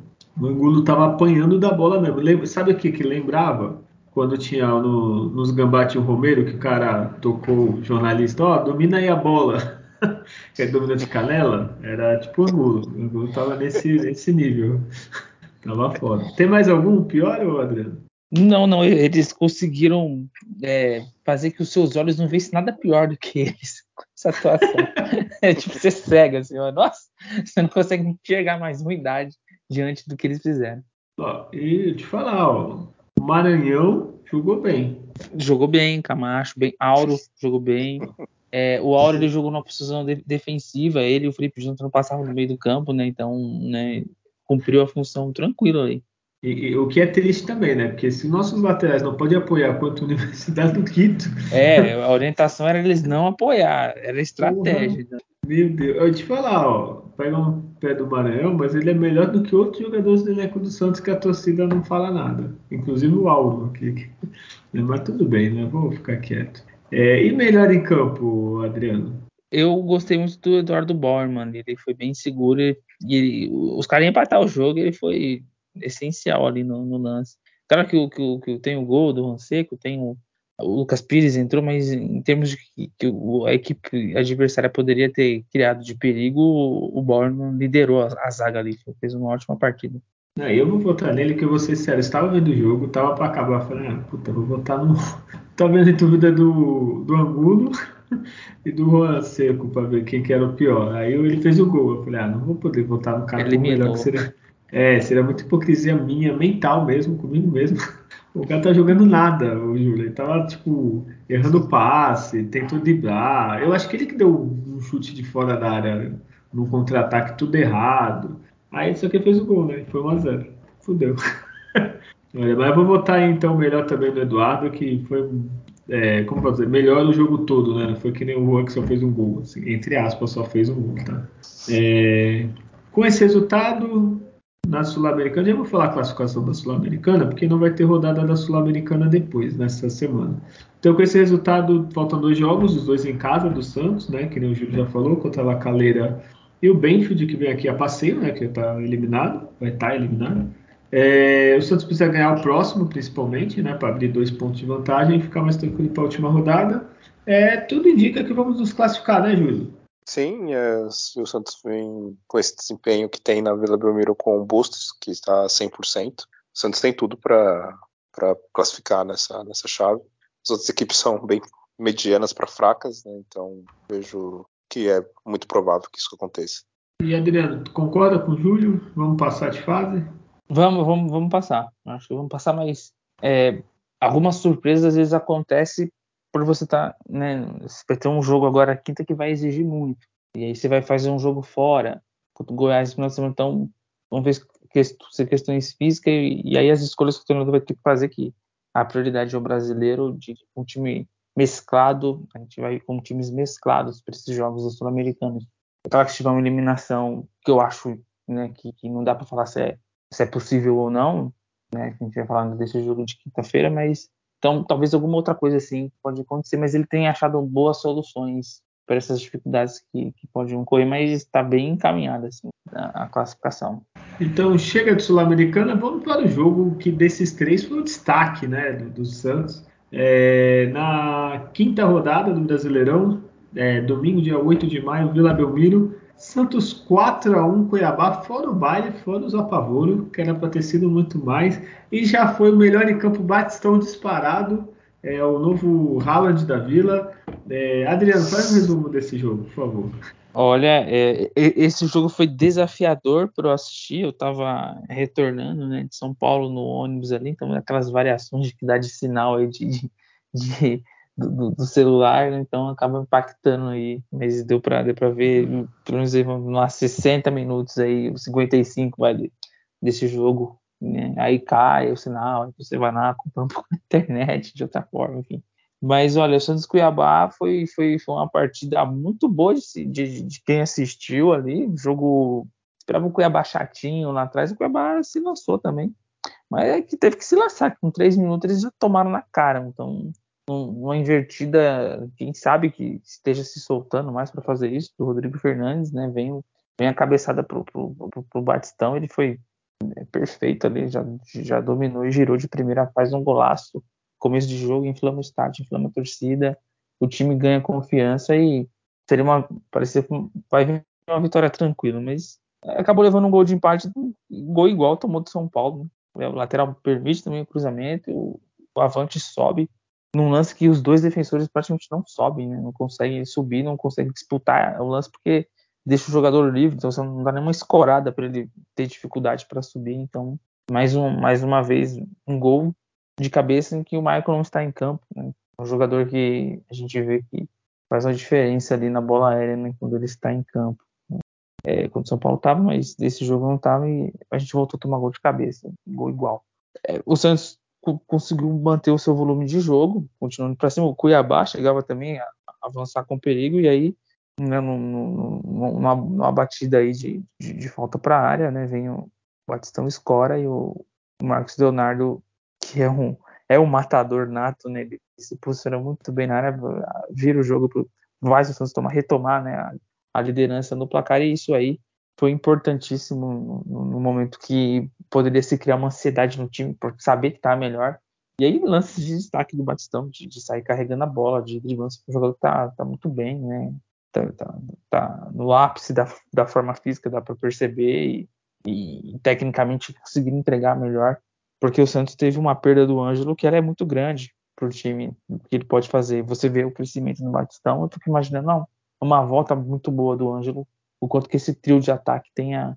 o Angulo tava apanhando da bola mesmo. Lembra, sabe o que que lembrava? Quando tinha no, nos Gambate o Romero, que o cara tocou o jornalista, ó, oh, domina aí a bola. *laughs* que é domina de canela, era tipo o Angulo. O Angulo tava nesse, nesse nível. *laughs* tava foda. Tem mais algum pior, Adriano? Não, não, eles conseguiram é, fazer que os seus olhos não vissem nada pior do que eles *laughs* com essa atuação. *laughs* é tipo, você cega, assim, ó, nossa, você não consegue enxergar mais ruindade diante do que eles fizeram. Ó, e te falar, ó, o Maranhão jogou bem. Jogou bem, Camacho, bem, Auro jogou bem. É, o Auro ele jogou numa posição de, defensiva, ele e o Felipe Junto não passavam no meio do campo, né? Então, né, cumpriu a função tranquilo aí. E, e, o que é triste também, né? Porque se nossos laterais não podem apoiar quanto a Universidade do Quito. É, a orientação era eles não apoiar, era estratégia. Porra, meu Deus, eu te falar, ó, pega um pé do Maranhão, mas ele é melhor do que outros jogadores do elenco do Santos que a torcida não fala nada. Inclusive o Auro aqui. Mas tudo bem, né? Vou ficar quieto. É, e melhor em campo, Adriano? Eu gostei muito do Eduardo Borman, ele foi bem seguro e ele, os caras iam empatar o jogo, ele foi essencial ali no, no lance. Claro que, que, que tem o gol do Ronseco, tem o, o Lucas Pires entrou, mas em termos de que, que a equipe adversária poderia ter criado de perigo, o Borno liderou a, a, zaga ali, fez uma ótima partida. É, eu vou votar nele, que eu vou ser sério, estava vendo o jogo, estava para acabar, falei, ah, puta, vou votar no. *laughs* Tava vendo em dúvida do, do Angulo *laughs* e do Juan Seco para ver quem que era o pior. Aí ele fez o gol, eu falei, ah, não vou poder votar no cara melhor que seria. É, seria muita hipocrisia minha, mental mesmo, comigo mesmo. *laughs* O cara tá jogando nada, o Júlio. Ele tava, tipo, errando passe, tentou driblar. Eu acho que ele que deu um chute de fora da área no contra-ataque, tudo errado. Aí só que fez o gol, né? Foi 1x0. Fudeu. *laughs* Olha, mas eu vou votar então melhor também no Eduardo, que foi, é, como vou dizer, melhor no jogo todo, né? Foi que nem o Juan que só fez um gol, assim, entre aspas, só fez um gol, tá? É, com esse resultado, na Sul-Americana. Já vou falar a classificação da Sul-Americana, porque não vai ter rodada da Sul-Americana depois, nessa semana. Então, com esse resultado, faltam dois jogos, os dois em casa do Santos, né? Que nem o Júlio já falou, contra a La Calera e o Benfield, que vem aqui a passeio, né? Que está eliminado, vai estar tá eliminado. É, o Santos precisa ganhar o próximo, principalmente, né? Para abrir dois pontos de vantagem e ficar mais tranquilo para a última rodada. É, tudo indica que vamos nos classificar, né, Júlio? Sim, é, o Santos vem com esse desempenho que tem na Vila Belmiro com o Bustos, que está 100%. O Santos tem tudo para classificar nessa, nessa chave. As outras equipes são bem medianas para fracas, né? então vejo que é muito provável que isso aconteça. E Adriano, tu concorda com o Júlio? Vamos passar de fase? Vamos, vamos, vamos passar. Acho que vamos passar, mas é, algumas surpresas às vezes acontecem por você estar, tá, né? Vai ter um jogo agora quinta que vai exigir muito. E aí você vai fazer um jogo fora contra o Goiás no semana, então vamos ver se questões físicas e, e, aí as escolhas que o treinador vai ter que fazer que a prioridade é o brasileiro de um time mesclado, a gente vai com times mesclados para esses jogos sul-americanos. Claro que se tiver uma eliminação que eu acho né, que, que não dá para falar se é, se é possível ou não, né, a gente vai falar desse jogo de quinta-feira, mas então talvez alguma outra coisa assim pode acontecer, mas ele tem achado boas soluções para essas dificuldades que, que podem ocorrer, mas está bem encaminhada assim, a, a, classificação. Então chega de Sul-Americana, vamos para o jogo que desses três foi o destaque né, do, do Santos. É, na quinta rodada do Brasileirão, é, domingo, dia 8 de maio, Vila Belmiro, Santos 4 a 1 Cuiabá, fora o baile, fora os apavoro, que era para ter sido muito mais, e já foi o melhor em campo Batistão disparado, é o novo Haaland da Vila. É, Adriano, faz um resumo desse jogo, por favor. Olha, é, esse jogo foi desafiador para eu assistir. Eu estava retornando né, de São Paulo no ônibus ali, então aquelas variações de que dá de sinal aí de, de, de do, do, celular, então acaba impactando aí. Mas deu para deu ver, pelo menos uns 60 minutos aí, 55 vai, desse jogo né? Aí cai o sinal, você vai lá comprar um *laughs* pouco internet de outra forma, enfim. Mas olha, o Santos Cuiabá foi, foi, foi uma partida muito boa de, de, de quem assistiu ali. O jogo. Esperava o Cuiabá chatinho lá atrás, o Cuiabá se lançou também. Mas é que teve que se lançar, com três minutos eles já tomaram na cara. Então, uma invertida, quem sabe que esteja se soltando mais para fazer isso, do Rodrigo Fernandes, né? Vem, vem a cabeçada pro, pro, pro, pro Batistão, ele foi é perfeito ali, já, já dominou e girou de primeira, faz um golaço, começo de jogo, inflama o estádio, inflama a torcida, o time ganha confiança e seria uma, parecia vai vir uma vitória tranquila, mas acabou levando um gol de empate, gol igual tomou do São Paulo, né? o lateral permite também o cruzamento, o, o avante sobe, num lance que os dois defensores praticamente não sobem, né? não conseguem subir, não conseguem disputar o lance porque deixa o jogador livre, então você não dá nenhuma escorada para ele ter dificuldade para subir. Então, mais, um, mais uma vez, um gol de cabeça em que o Michael não está em campo. Né? Um jogador que a gente vê que faz uma diferença ali na bola aérea né? quando ele está em campo. Né? É, quando o São Paulo estava, mas desse jogo não estava e a gente voltou a tomar gol de cabeça, gol igual. É, o Santos conseguiu manter o seu volume de jogo, continuando para cima. O Cuiabá chegava também a avançar com perigo e aí né, numa, numa, batida aí de, de, de falta para a área, né, vem o Batistão escora e o Marcos Leonardo, que é um, é um matador nato, né, ele se posiciona muito bem na área, vira o jogo, vai o Santos tomar, retomar né, a, a, liderança no placar, e isso aí foi importantíssimo no, no, momento que poderia se criar uma ansiedade no time, por saber que está melhor, e aí, lances de destaque do Batistão, de, de sair carregando a bola, de driblando, o jogador tá, tá muito bem, né? tá, tá, tá no ápice da, da forma física, dá para perceber, e, e, tecnicamente conseguir entregar melhor, porque o Santos teve uma perda do Ângelo que ela é muito grande para o time, que ele pode fazer. Você vê o crescimento no Batistão, eu fico imaginando, não, uma volta muito boa do Ângelo, o quanto que esse trio de ataque tem a,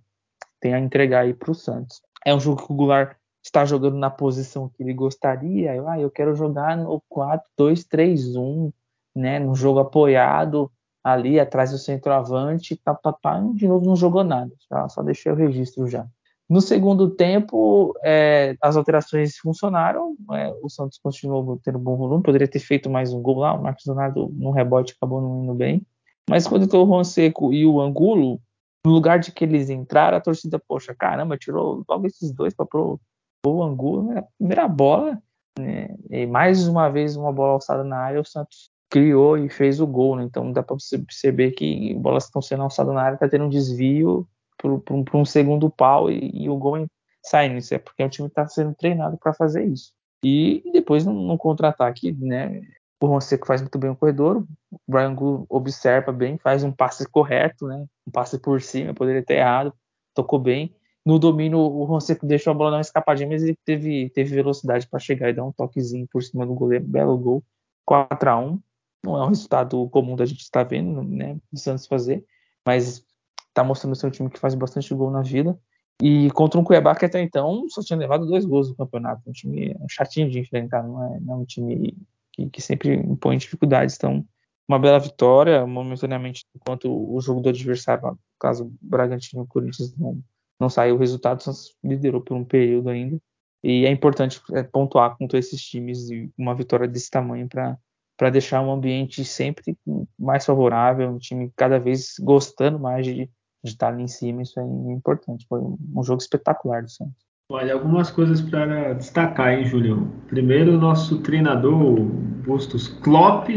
tem a entregar aí para o Santos. É um jogo que o Goulart está jogando na posição que ele gostaria, eu, ah, eu quero jogar no 4-2-3-1, né, no jogo apoiado, ali atrás do centroavante, pá, pá, pá, de novo não jogou nada, só deixei o registro já. No segundo tempo, é, as alterações funcionaram, é, o Santos continuou tendo bom volume, poderia ter feito mais um gol lá, o Marcos Leonardo no rebote acabou não indo bem, mas quando entrou o Juan Seco e o Angulo, no lugar de que eles entraram, a torcida, poxa, caramba, tirou logo esses dois para pro, o Angulo, né, primeira bola, né, e mais uma vez uma bola alçada na área, o Santos criou e fez o gol, né? Então dá para você perceber que bolas estão sendo alçadas na área, tá tendo um desvio para um segundo pau e, e, o gol saindo. Isso é porque o time está sendo treinado para fazer isso. E depois no contra-ataque, né? O Ronseco faz muito bem o corredor, o Brian Gu observa bem, faz um passe correto, né? Um passe por cima, poderia ter errado, tocou bem. No domínio, o Ronseco deixou a bola dar uma escapadinha, mas ele teve, teve velocidade para chegar e dar um toquezinho por cima do goleiro, belo gol, 4 a 1 não é um resultado comum da gente estar vendo, né, o Santos fazer, mas está mostrando ser um time que faz bastante gol na vida. E contra um Cuiabá que até então só tinha levado dois gols no campeonato. Um time chatinho de enfrentar, não é, não é um time que, que, sempre impõe dificuldades. Então, uma bela vitória, momentaneamente, enquanto o jogo do adversário, no caso Bragantino e Corinthians, não, não saiu o resultado, Santos liderou por um período ainda. E é importante é, pontuar contra esses times uma vitória desse tamanho para deixar um ambiente sempre mais favorável, um time cada vez gostando mais de, de estar ali em cima. Isso é importante. Foi um jogo espetacular do Santos. Olha, algumas coisas para destacar, hein, Julião? Primeiro, nosso treinador, Bustos Klopp,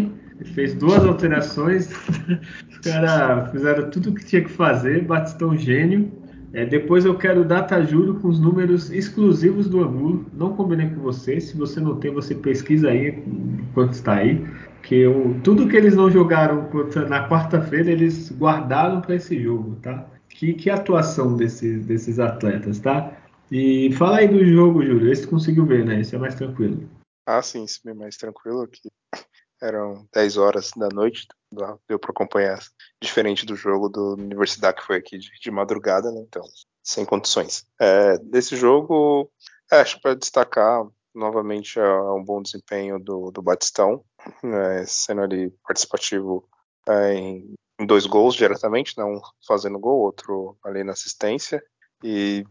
fez duas alterações. Os caras fizeram tudo o que tinha que fazer. Batistão gênio. É, depois eu quero data juro com os números exclusivos do Angulo. Não combinei com você. Se você não tem, você pesquisa aí enquanto está aí. Que eu, tudo que eles não jogaram na quarta-feira, eles guardaram para esse jogo, tá? Que, que atuação desses, desses atletas, tá? E fala aí do jogo, Júlio. Esse conseguiu ver, né? Esse é mais tranquilo. Ah, sim, esse é mais tranquilo. Aqui. *laughs* Eram 10 horas da noite, deu para acompanhar, diferente do jogo do Universidade que foi aqui de, de madrugada, né? Então, sem condições. É, desse jogo, é, acho para destacar novamente é um bom desempenho do, do Batistão, né, sendo ali participativo é, em, em, dois gols diretamente, né, um fazendo gol, outro ali na assistência, e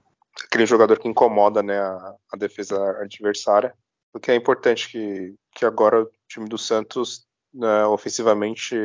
aquele jogador que incomoda né, a, a defesa adversária. O que é importante que, que agora o time do Santos, né, ofensivamente,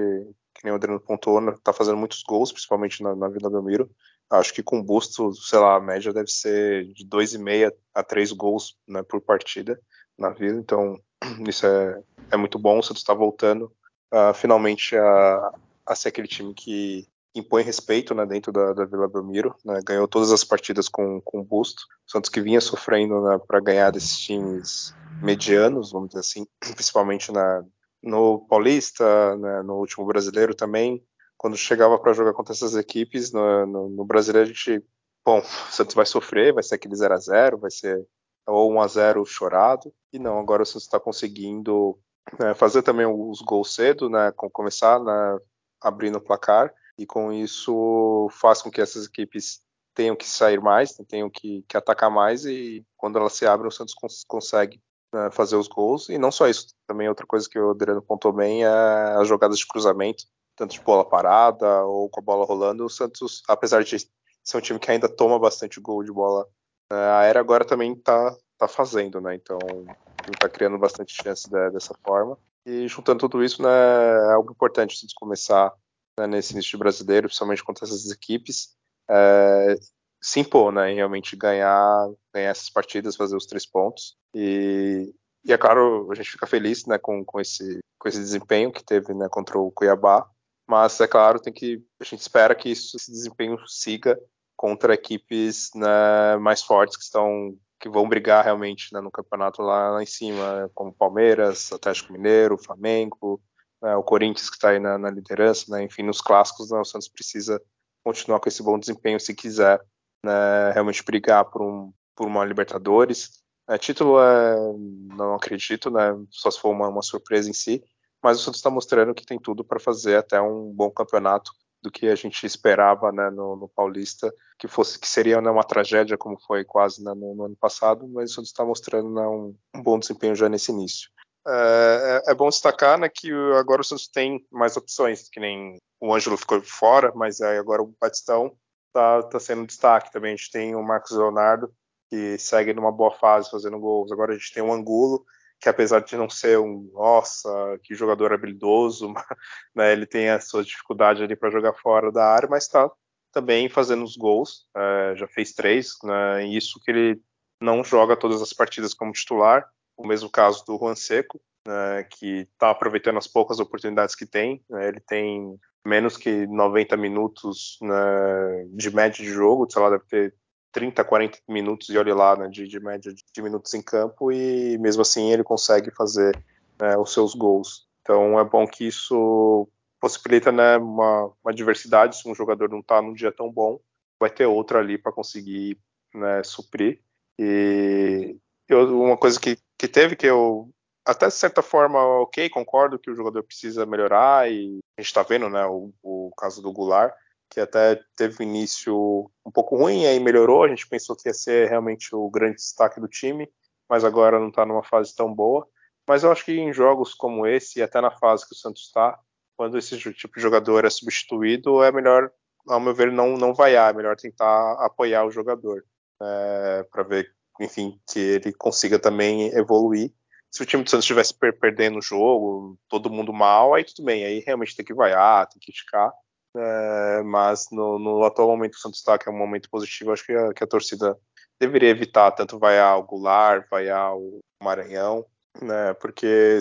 que nem o Adriano pontuou, está né, fazendo muitos gols, principalmente na, na Vila Belmiro. Acho que com busto, sei lá, a média deve ser de 2,5 a 3 gols né, por partida na Vila. Então, *clears throat* isso é, é muito bom. O Santos está voltando uh, finalmente a, a ser aquele time que impõe respeito né, dentro da, da Vila Belmiro, né, ganhou todas as partidas com, com busto. O Santos que vinha sofrendo né, para ganhar desses times medianos, vamos dizer assim, *clears throat* principalmente na, no Paulista, né, no último brasileiro também. Quando chegava para jogar contra essas equipes, no, no, no, brasileiro a gente, bom, o Santos vai sofrer, vai ser aquele 0 a 0 vai ser ou 1 a 0 chorado, e não, agora o Santos está conseguindo né, fazer também os gols cedo, né, começar né, abrindo o placar, e com isso faz com que essas equipes tenham que sair mais, né, tenham que, que atacar mais, e quando elas se abrem, o Santos cons consegue né, fazer os gols. E não só isso, também outra coisa que o Adriano pontou bem é as jogadas de cruzamento, tanto de bola parada ou com a bola rolando. O Santos, apesar de ser um time que ainda toma bastante gol de bola né, aérea, agora também está tá fazendo, né? Então, está criando bastante chance de, dessa forma. E juntando tudo isso, né, é algo importante a gente começar né, nesse início brasileiro, principalmente contra essas equipes, é, se impor, né, realmente ganhar, ganhar essas partidas, fazer os três pontos. E, e é claro, a gente fica feliz né, com, com, esse, com esse desempenho que teve né, contra o Cuiabá, mas é claro, tem que, a gente espera que isso, esse desempenho siga contra equipes né, mais fortes que estão que vão brigar realmente né, no campeonato lá, lá em cima, como Palmeiras, Atlético Mineiro, Flamengo, né, o Corinthians que está aí na, na liderança, né, enfim, nos clássicos, né, o Santos precisa continuar com esse bom desempenho se quiser né, realmente brigar por, um, por uma Libertadores. É, título é, não acredito, né, só se for uma, uma surpresa em si, mas o Santos está mostrando que tem tudo para fazer até um bom campeonato do que a gente esperava né, no, no, Paulista, que fosse que seria né, uma tragédia como foi quase né, no, no, ano passado, mas o Santos está mostrando né, um, um, bom desempenho já nesse início. É, é, é, bom destacar né, que agora o Santos tem mais opções, que nem o Ângelo ficou fora, mas agora o Batistão está tá sendo destaque também. A gente tem o Marcos Leonardo, que segue numa boa fase fazendo gols. Agora a gente tem o Angulo, que apesar de não ser um, nossa, que jogador habilidoso, *laughs* né, ele tem a sua dificuldade ali para jogar fora da área, mas está também fazendo os gols, é, já fez três, né, isso que ele não joga todas as partidas como titular, o mesmo caso do Juan Seco, né, que está aproveitando as poucas oportunidades que tem. Né, ele tem menos que 90 minutos né, de média de jogo, sei lá, deve ter 30, 40 minutos e olhe lá né, de, de, média de minutos em campo e mesmo assim ele consegue fazer né, os seus gols. Então é bom que isso possibilita né, uma, uma, diversidade. Se um jogador não está num dia tão bom, vai ter outro ali para conseguir suprir. E eu, uma coisa que que teve, que eu até de certa forma, ok, concordo que o jogador precisa melhorar e a gente está vendo, né, o, o, caso do Goulart, que até teve início um pouco ruim, aí melhorou, a gente pensou que ia ser realmente o grande destaque do time, mas agora não está numa fase tão boa. Mas eu acho que em jogos como esse, e até na fase que o Santos está, quando esse tipo de jogador é substituído, é melhor, ao meu ver, não, não vaiar, é melhor tentar apoiar o jogador, é, para ver, enfim, que ele consiga também evoluir se o time do Santos estivesse per perdendo o jogo, todo mundo mal, aí tudo bem, aí realmente tem que vaiar, tem que criticar. É, mas no, no, atual momento o Santos está, que é um momento positivo, acho que a, que a torcida deveria evitar tanto vaiar o Goulart, vaiar o Maranhão, né, porque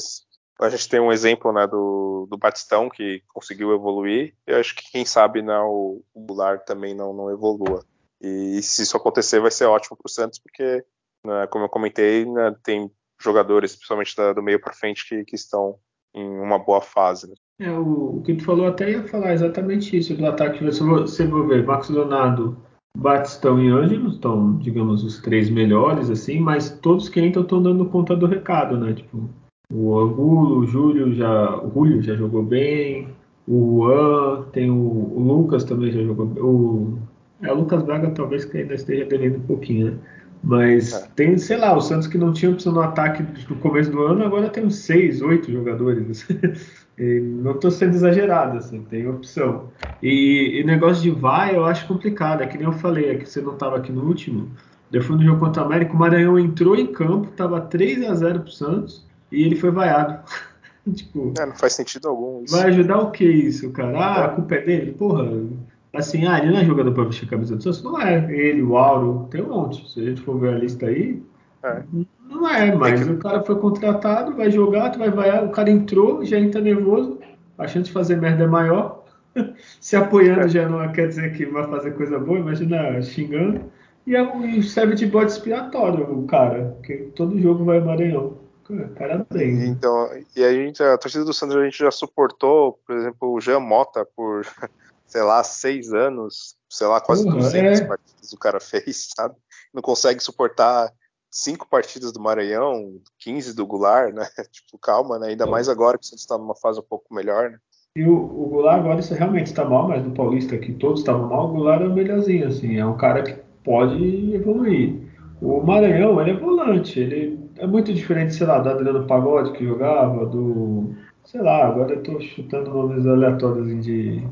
a gente tem um exemplo né, do, do Batistão que conseguiu evoluir, e acho que quem sabe né, o, o Goulart também não, não evolua. E se isso acontecer, vai ser ótimo para o Santos, porque, né, como eu comentei, né, tem jogadores, principalmente da, do meio para frente, que, que, estão em uma boa fase. Né? É, o, o, que tu falou até ia falar exatamente isso do ataque. Você, você vai ver, Max Leonardo, Batistão e Ângelo estão, digamos, os três melhores, assim, mas todos que entram estão dando conta do recado, né? Tipo, o Angulo, o Júlio já, o Julio já jogou bem, o Juan, tem o, o Lucas também já jogou bem, o, é, o Lucas Braga talvez que ainda esteja devendo um pouquinho, né? Mas é. tem, sei lá, o Santos que não tinha opção no ataque no começo do ano, agora tem uns seis, oito jogadores. *laughs* não estou sendo exagerado, assim, tem opção. E, e, negócio de vai, eu acho complicado. É que nem eu falei, é que você não estava aqui no último. Eu fui no jogo contra o América, o Maranhão entrou em campo, estava 3 a 0 pro Santos e ele foi vaiado. *laughs* tipo, é, não faz sentido algum. Isso. Vai ajudar o que isso, cara? Ah, a culpa é dele? Porra, assim, ah, ele não é jogador para vestir a camisa do Santos? Não é. Ele, o Auro, tem um monte. Se a gente for ver a lista aí, é. não é, mas que... o cara foi contratado, vai jogar, tu vai vaiar, o cara entrou, já entra nervoso, a chance de fazer merda é maior. *laughs* Se apoiando é. já não quer dizer que vai fazer coisa boa, imagina xingando. E, é, e serve de bode expiatório o cara, porque todo jogo vai Maranhão. Parabéns. Então, e a gente, a torcida do Santos a gente já suportou, por exemplo, o Jean Mota por sei lá, seis anos, sei lá, quase uhum, 200 é. partidas o cara *laughs* fez, sabe? Não consegue suportar cinco partidas do Maranhão, 15 do Goulart, né? *laughs* Tipo, calma, né? Ainda mais agora que o Santos está numa fase um pouco melhor, né? E o, o Goulart agora isso realmente está mal, mas no Paulista que todos estavam mal, o Goulart é o melhorzinho, assim, é um cara que pode evoluir. O Maranhão, ele é volante, ele é muito diferente, sei lá, do Adriano Pagode que jogava, do. Sei lá, agora eu tô chutando nomes aleatórios de,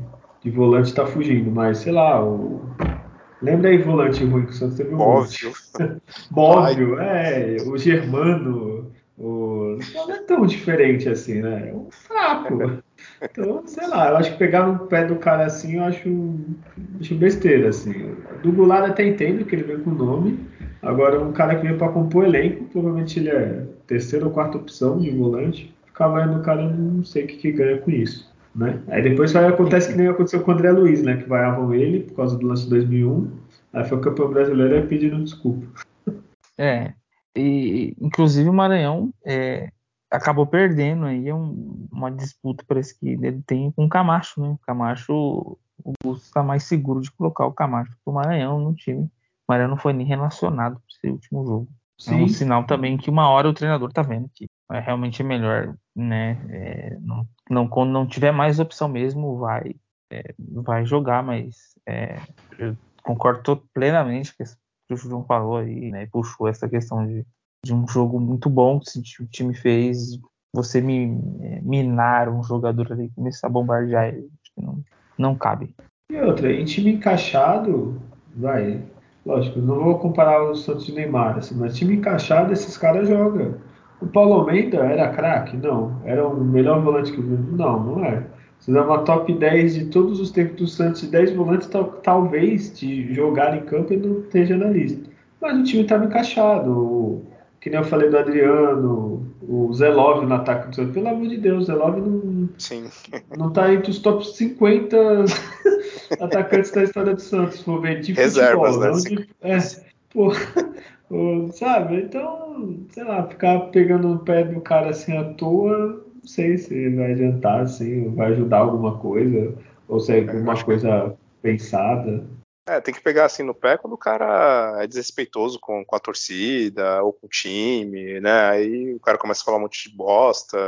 de volante tá fugindo, mas sei lá, o. Lembra aí volante ruim que o Santos teve um Bóvio. *laughs* Bóvio, é, o Germano, o... não é tão diferente assim, né? É um fraco. Então, sei lá, eu acho que pegar no pé do cara assim, eu acho, acho besteira, assim. Do Goulart até entendo que ele vem com o nome. Agora, um cara que veio para compor elenco, provavelmente ele é terceira ou quarta opção de volante. Ficar vendo o cara, não sei o que, que ganha com isso. Né? Aí depois só acontece que nem aconteceu com o André Luiz, né? Que vaiavam ele por causa do lance de 2001. Aí foi o campeão brasileiro e pedindo desculpa. *laughs* É, e inclusive o Maranhão é, acabou perdendo aí um, uma disputa, parece que ele tem com o Camacho, né? O Camacho, o Gusto está mais seguro de colocar o Camacho pro Maranhão no time. O Maranhão não foi nem relacionado para esse último jogo. Sim. É um sinal também que uma hora o treinador tá vendo que é realmente melhor, né? É, não, não, quando não tiver mais opção mesmo, vai, é, vai jogar, mas é, eu concordo plenamente com o que o João falou aí, né? Puxou essa questão de, de um jogo muito bom que o time fez. Você é, minar um jogador ali, começar a bombardear ele, não, não cabe. E outra, em time encaixado, vai, Lógico, não vou comparar o Santos de Neymar, assim, mas time encaixado, esses caras jogam. O Paulo Almeida era craque? Não. Era o melhor volante que eu vi? Não, não é. Se der uma top 10 de todos os tempos do Santos, de 10 volantes, tal, talvez de jogar em campo ele não esteja na lista. Mas o time estava encaixado. O, que nem eu falei do Adriano, o Zelov no ataque do Santos. Pelo amor de Deus, o Zelov não, Sim. não tá entre os top 50 *laughs* atacantes da história do Santos, for ver de Reservas, futebol. né? De, é, pô, sabe? Então, sei lá, ficar pegando no pé do cara assim à toa, não sei se vai adiantar, assim, vai ajudar alguma coisa, ou se é alguma coisa pensada. É, tem que pegar assim no pé quando o cara é desrespeitoso com, com a torcida ou com o time, né? Aí o cara começa a falar um monte de bosta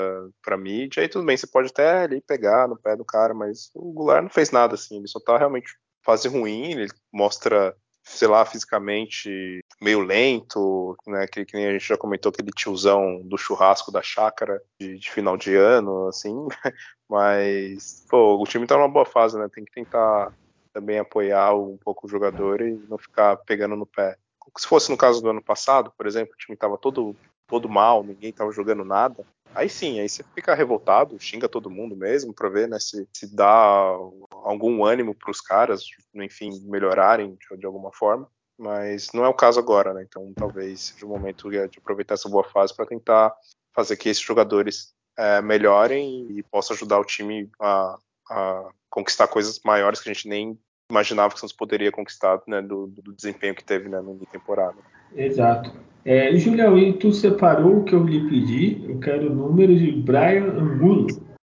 pra mídia, aí tudo bem, você pode até ali pegar no pé do cara, mas o Goulart não fez nada assim, ele só tá realmente fase ruim, ele mostra sei lá, fisicamente meio lento, né? Que, que nem a gente já comentou, aquele tiozão do churrasco da chácara de, de, final de ano, assim. *laughs* Mas, pô, o time tá numa boa fase, né? Tem que tentar também apoiar um pouco o jogador e não ficar pegando no pé. Se fosse no caso do ano passado, por exemplo, o time tava todo, todo mal, ninguém tava jogando nada. Aí sim, aí você fica revoltado, xinga todo mundo mesmo para ver né, se, se dá algum ânimo para os caras, enfim, melhorarem de, de, alguma forma. Mas não é o caso agora, né? Então talvez seja o momento de aproveitar essa boa fase para tentar fazer que esses jogadores é, melhorem e possa ajudar o time a, a, conquistar coisas maiores que a gente nem imaginava que o Santos poderia conquistar né, do, do, desempenho que teve né, no temporada. Exato. É, Julião, e tu separou o que eu lhe pedi? Eu quero o número de Brian Angulo.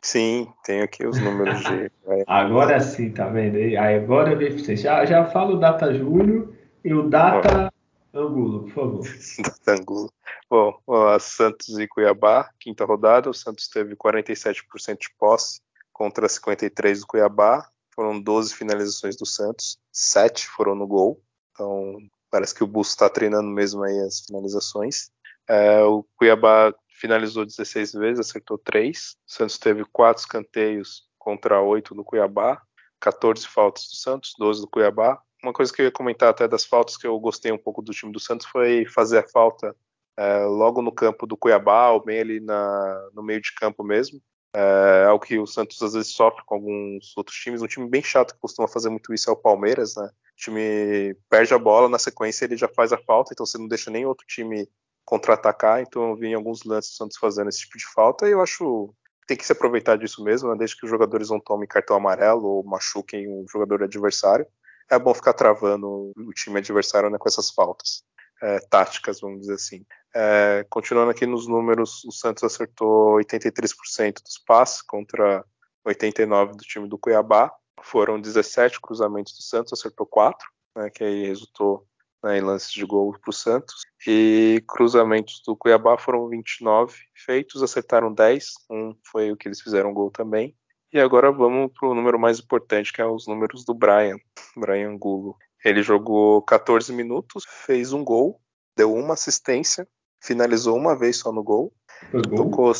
Sim, tenho aqui os números de. *laughs* agora sim, tá vendo? Agora eu vejo você. Já, já falo o data Júlio e o data Angulo, por favor. *laughs* data Angulo. Bom, Santos e Cuiabá, quinta rodada, o Santos teve 47% de posse contra 53% do Cuiabá. Foram 12 finalizações do Santos, 7 foram no gol. Então, Parece que o Bus está treinando mesmo aí as finalizações. É, o Cuiabá finalizou 16 vezes, acertou 3. O Santos teve 4 escanteios contra 8 no Cuiabá. 14 faltas do Santos, 12 do Cuiabá. Uma coisa que eu ia comentar até das faltas que eu gostei um pouco do time do Santos foi fazer a falta é, logo no campo do Cuiabá, ou bem ali na, no meio de campo mesmo. É algo que o Santos às vezes sofre com alguns outros times. Um time bem chato que costuma fazer muito isso é o Palmeiras, né? o time perde a bola, na sequência ele já faz a falta, então você não deixa nem outro time contra-atacar. Então eu vi em alguns lances o Santos fazendo esse tipo de falta e eu acho que tem que se aproveitar disso mesmo, né? desde que os jogadores não tomem cartão amarelo ou machuquem o jogador adversário. É bom ficar travando o time adversário né, com essas faltas é, táticas, vamos dizer assim. É, continuando aqui nos números, o Santos acertou 83% dos passes contra 89% do time do Cuiabá. Foram 17 cruzamentos do Santos, acertou 4, né, que aí resultou né, em lances de gol para o Santos. E cruzamentos do Cuiabá foram 29 feitos, acertaram 10, um foi o que eles fizeram gol também. E agora vamos para o número mais importante, que é os números do Brian, *laughs* Brian Gulo. Ele jogou 14 minutos, fez um gol, deu uma assistência, finalizou uma vez só no gol, gol? tocou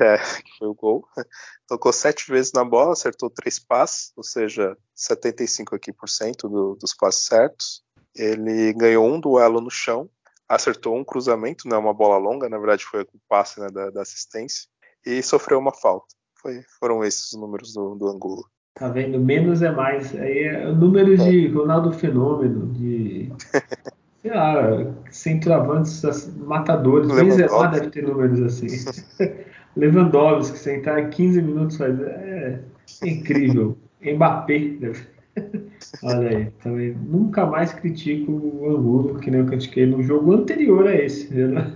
é, *laughs* foi o gol. Tocou sete vezes na bola, acertou três passes, ou seja, 75 aqui por cento do, dos passes certos. Ele ganhou um duelo no chão, acertou um cruzamento, não é uma bola longa, na verdade foi o passe né, da, da, assistência, e sofreu uma falta. Foi, foram esses os números do, do Angulo. Tá vendo? Menos é mais. Aí é números é. de Ronaldo Fenômeno, de. *laughs* sei lá, centroavantes matadores. Benzema deve ter números assim. *laughs* Lewandowski sentar 15 minutos faz. É, é incrível. Mbappé. Né? *laughs* Olha aí, também nunca mais critico o Angulo, que nem eu critiquei no jogo anterior a esse. Né?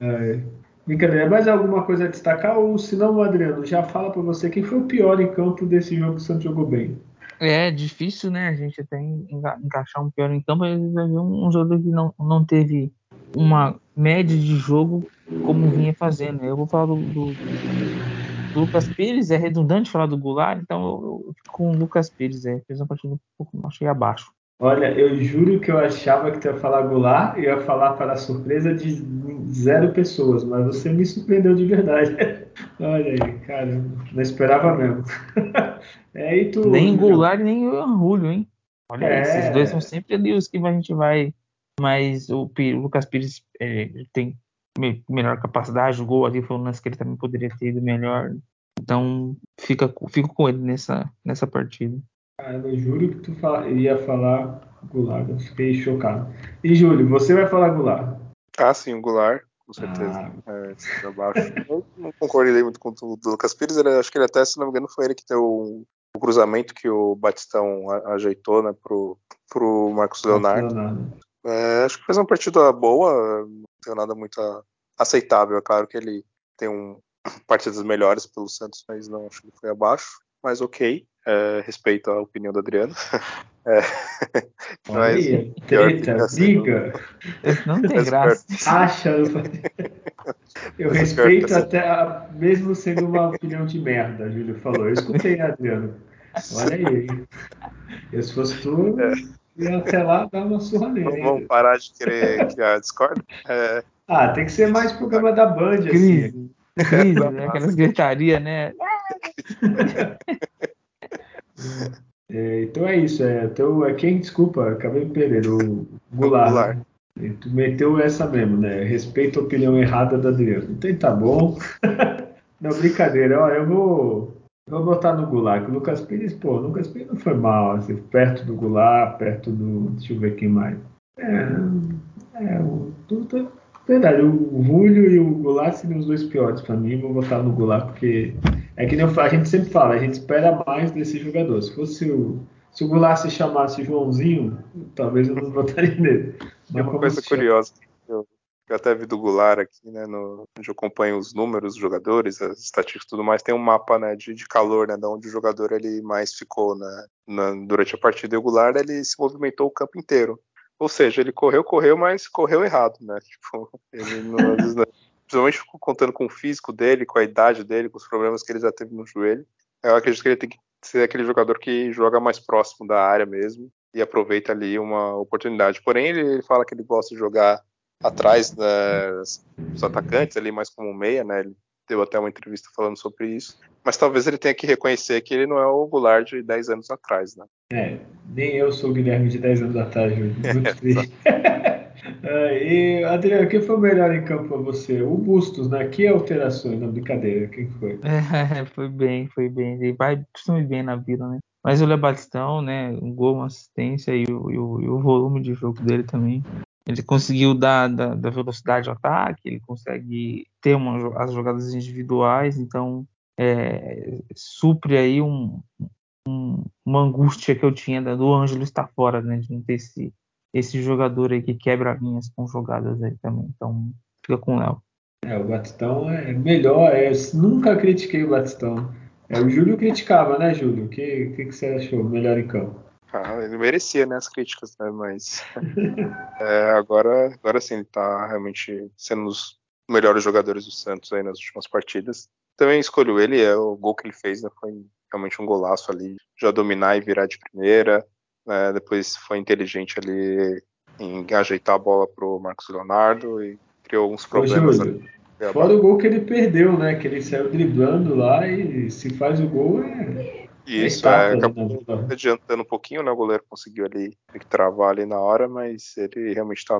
É, brincadeira, mais alguma coisa a destacar? Ou se não, Adriano, já fala para você quem foi o pior em campo desse jogo que o Santos jogou bem. É difícil, né? A gente até enca encaixar um pior em campo. Gente vai ver um jogador que não, não teve uma média de jogo como vinha fazendo. Eu vou falar do, do, do Lucas Pires, é redundante falar do Goulart, então eu, eu fico com o Lucas Pires, é, fez uma partida um pouco, achei abaixo. Olha, eu juro que eu achava que tu ia falar Goulart e ia falar para a surpresa de zero pessoas, mas você me surpreendeu de verdade. *laughs* Olha aí, cara, não esperava mesmo. *laughs* é, e tu, nem Goulart nem o Anrulho, hein? Olha é... aí, esses dois são sempre ali os que a gente vai. Mas o, o Lucas Pires é, tem melhor capacidade, o gol ali foi um lance que ele também poderia ter ido melhor. Então, fica, fico com ele nessa, nessa partida. Cara, eu juro que tu fala, ia falar Goulart, eu fiquei chocado. E Júlio, você vai falar Goulart? Ah, sim, o Goulart, com certeza. Ah. É, eu não concordei muito com o do Lucas Pires, ele, acho que ele até, se não me engano, foi ele que deu o, o cruzamento que o Batistão ajeitou né, pro, pro Marcos Leonardo. Leonardo. É, acho que fez uma partida boa, não tenho nada muito aceitável. É claro que ele tem um, partidas melhores pelo Santos, mas não acho que foi abaixo. Mas ok. É, respeito a opinião do Adriano. *laughs* É. Olha aí, treta, briga. Não tem graça. Acha. Eu *laughs* respeito até, a, mesmo sendo uma opinião de merda, Júlio falou. Eu escutei, Adriano. Olha aí. Eu, se fosse tu, é. ia até lá dar uma surra nele. Vamos parar de querer criar Discord? É... Ah, tem que ser mais programa da Band, Crise. assim. Crise, *laughs* né? Aquelas gritaria, né? É, então é isso. É, então, é quem, desculpa, acabei de perder, o Goulart. Goulart. Tu meteu essa mesmo, né? Respeito a opinião errada da Adriano. Então tá bom. *laughs* não, brincadeira. Ó, eu vou, vou botar no Goulart. O Lucas Pires, pô, o Lucas Pires não foi mal. Assim, perto do Goulart, perto do. Deixa eu ver quem mais. É, é o, tudo, Verdade, o Julio e o Goulart seriam os dois piores para mim. Vou votar no Goulart porque é que nem a gente sempre fala, a gente espera mais desse jogador. Se fosse o, se o Goulart se chamasse Joãozinho, talvez eu não *laughs* votaria nele. Tem uma coisa curiosa eu, eu até vi do Goulart aqui, né, no, onde eu acompanho os números dos jogadores, as estatísticas e tudo mais, tem um mapa, né, de, de calor, né, de onde o jogador ele mais ficou, né, na, durante a partida. E o Goulart, ele se movimentou o campo inteiro. Ou seja, ele correu, correu, mas correu errado, né? *laughs* Tipo, ele não, às vezes, não, principalmente contando com o físico dele, com a idade dele, com os problemas que ele já teve no joelho. Eu acredito que ele tem que ser aquele jogador que joga mais próximo da área mesmo e aproveita ali uma oportunidade. Porém, ele fala que ele gosta de jogar atrás né, dos atacantes ali mais como meia, né? Ele deu até uma entrevista falando sobre isso. Mas talvez ele tenha que reconhecer que ele não é o Goulart de 10 anos atrás, né? É, nem eu sou o Guilherme de 10 anos atrás, *laughs* muito é, triste. É, e, Adriano, quem foi o melhor em campo para você? O Bustos, né? Que alterações na brincadeira? Quem foi? *laughs* É, foi bem, foi bem. Ele vai costuma bem na vida, né? Mas o Lebatistão, né? Um gol, uma assistência e o, e o, e o volume de jogo dele também ele conseguiu dar da, da, velocidade ao ataque, ele consegue ter uma, as jogadas individuais, então é, supre aí um, um, uma angústia que eu tinha do Ângelo estar fora, né, de não ter esse, esse jogador aí que quebra linhas com jogadas aí também. Então fica com o Léo. É, o Batistão é melhor, é, eu nunca critiquei o Batistão. É, o Júlio criticava, né, Júlio? O que, que, que você achou melhor em campo? Ah, ele merecia, né, as críticas, né, mas *laughs* é, agora, agora sim, ele tá realmente sendo um dos melhores jogadores do Santos aí nas últimas partidas. Também escolho ele, é o gol que ele fez, né, foi realmente um golaço ali, já dominar e virar de primeira, né, depois foi inteligente ali em ajeitar a bola pro Marcos Leonardo e criou alguns problemas. Ô, Júlio, fora o gol que ele perdeu, né, que ele saiu driblando lá e se faz o gol é isso, é, acabou adiantando um pouquinho, né? O goleiro conseguiu ali travar ali na hora, mas ele realmente está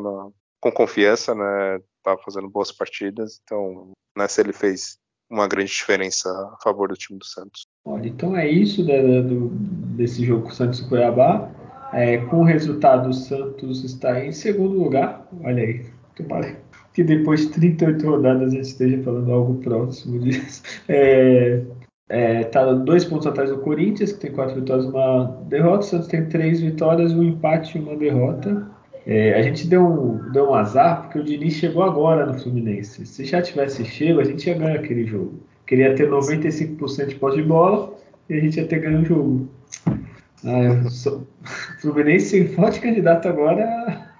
com confiança, né? Tá fazendo boas partidas, então nessa ele fez uma grande diferença a favor do time do Santos. Olha, então é isso né, do, desse jogo com o Santos e Cuiabá. É, com o resultado, o Santos está em segundo lugar. Olha aí, tomara que depois de 38 rodadas a gente esteja falando algo próximo disso. *laughs* É, é, tá dois pontos atrás do Corinthians, que tem quatro vitórias e uma derrota. O Santos tem três vitórias, um empate e uma derrota. É, a gente deu um, deu um azar porque o Diniz chegou agora no Fluminense. Se já tivesse chego, a gente ia ganhar aquele jogo. Queria ter 95% de posse de bola e a gente ia ter ganho o jogo. Ah, sou... *laughs* Fluminense forte candidato agora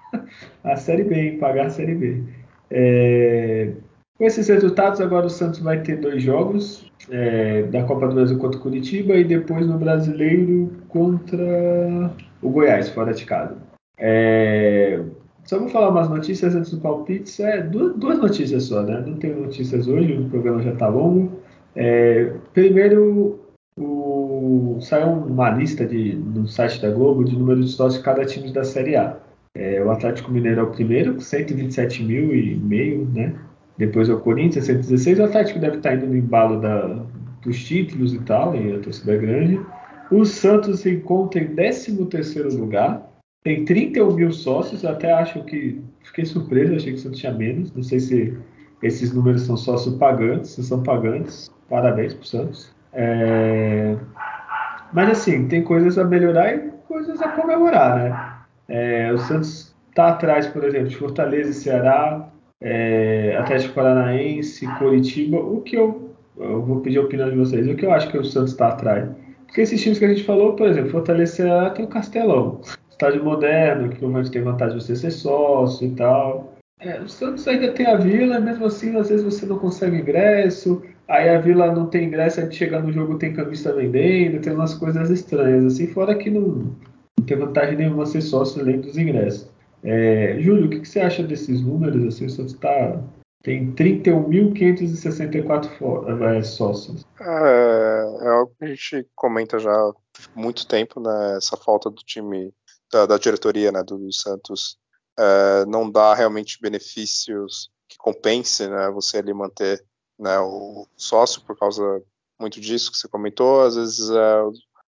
à Série B, em pagar a Série B. É... Com esses resultados, agora o Santos vai ter dois jogos é, da Copa do Brasil contra o Curitiba e depois no Brasileiro contra o Goiás, fora de casa. É, só vou falar umas notícias antes do palpite. É, duas, duas, notícias só, né? Não tenho notícias hoje, o programa já está longo. É, primeiro, o, saiu uma lista de, no site da Globo de números de sócios de cada time da Série A. É, o Atlético Mineiro é o primeiro, com 127 mil e meio, né? Depois é o Corinthians, 116. O Atlético deve estar indo no embalo da, dos títulos e tal, e a torcida é grande. O Santos se encontra em 13 lugar. Tem 31 mil sócios. Até acho que. Fiquei surpreso, achei que o Santos tinha menos. Não sei se esses números são sócios pagantes. Se são pagantes, parabéns para o Santos. É... Mas assim, tem coisas a melhorar e coisas a comemorar, né? É, o Santos está atrás, por exemplo, de Fortaleza e Ceará, é, Atlético Paranaense, Coritiba, o que eu, eu vou pedir a opinião de vocês, o que eu acho que o Santos está atrás? porque esses times que a gente falou, por exemplo, Fortaleza tem o Castelão, estádio moderno, que normalmente tem vantagem de você ser sócio e tal. É, o Santos ainda tem a Vila, mesmo assim, às vezes você não consegue ingresso, aí a Vila não tem ingresso, aí chega no jogo tem cambista vendendo, tem umas coisas estranhas, assim, fora que não, não tem vantagem nenhuma ser sócio além dos ingressos. É, Júlio, o que, que, você acha desses números? Assim, o Santos tá, tem 31.564 é, sócios. É, é algo que a gente comenta já há muito tempo, né? Essa falta do time, da, da diretoria né, do, do Santos é, não dá realmente benefícios que compense né, você ali manter né, o sócio por causa muito disso que você comentou. Às vezes é,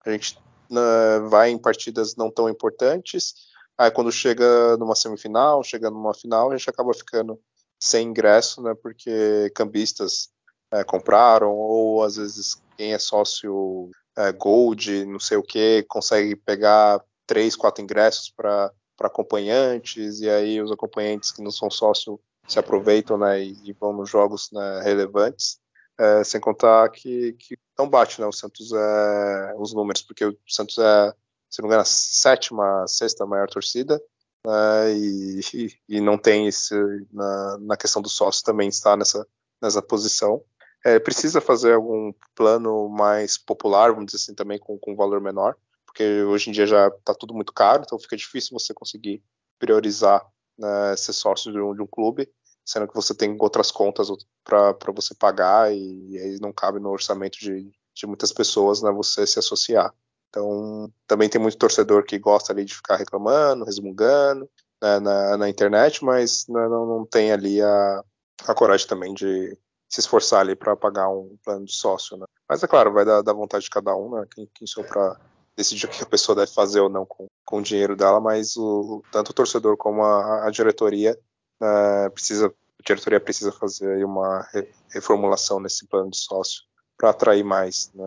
a gente né, vai em partidas não tão importantes, aí quando chega numa semifinal, chega numa final, a gente acaba ficando sem ingresso, né, porque cambistas é, compraram, ou às vezes quem é sócio é, Gold, não sei o que, consegue pegar três, quatro ingressos para acompanhantes, e aí os acompanhantes que não são sócios se aproveitam né, e, vão nos jogos né, relevantes. É, sem contar que, que não bate né, o Santos é, os números, porque o Santos é, se não me engano, a sétima, sexta maior torcida, né, e, e, não tem esse, na, na questão do sócio também está nessa, nessa posição. É, precisa fazer algum plano mais popular, vamos dizer assim, também com, com valor menor, porque hoje em dia já está tudo muito caro, então fica difícil você conseguir priorizar né, ser sócio de um, de um, clube, sendo que você tem outras contas para você pagar e, e, aí não cabe no orçamento de, de muitas pessoas né, você se associar. Então, também tem muito torcedor que gosta ali de ficar reclamando, resmungando né, na, na, internet, mas né, não, não tem ali a, a coragem também de se esforçar ali para pagar um plano de sócio. Né? Mas é claro, vai dar, da vontade de cada um, né? Quem, quem para decidir o que a pessoa deve fazer ou não com, com o dinheiro dela, mas o, tanto o torcedor como a, a diretoria uh, precisa, a diretoria precisa fazer uma re, reformulação nesse plano de sócio para atrair mais né,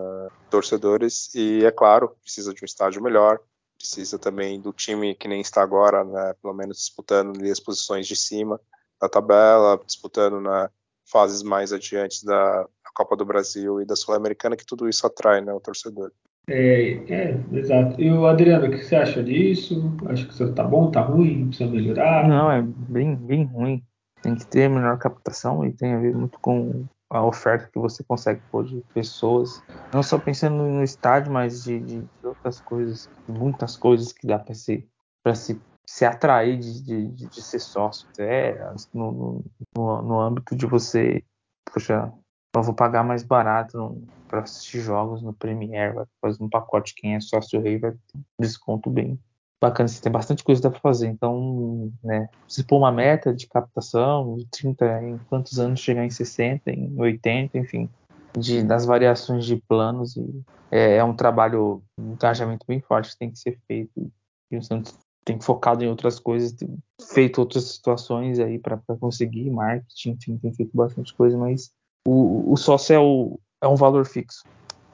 torcedores e é claro precisa de um estádio melhor, precisa também do time que nem está agora, né, pelo menos disputando ali as posições de cima da tabela, disputando na fases mais adiante da Copa do Brasil e da Sul-Americana, que tudo isso atrai né, o torcedor. É, é, exato. E o Adriano, o que você acha disso? Acho que você tá bom, tá ruim, precisa melhorar? Não, é bem, bem ruim. Tem que ter melhor captação e tem a ver muito com a oferta que você consegue pôr de pessoas. Não só pensando no estádio, mas de, de outras coisas, muitas coisas que dá para se, pra se, se atrair de, de, de ser sócio. É, no, no, no âmbito de você, poxa, eu vou pagar mais barato para assistir jogos no Premiere, vai fazer um pacote quem é sócio rei vai ter desconto bem bacana, você tem bastante coisa para fazer. Então, né, se pôr uma meta de captação, de 30 em quantos anos chegar em 60, em 80, enfim, de, das variações de planos e é, é um trabalho, um engajamento bem forte que tem que ser feito e o Santos tem focado em outras coisas, tem feito outras situações aí para conseguir marketing, enfim, tem feito bastante coisa, mas o, o sócio é, o, é um valor fixo.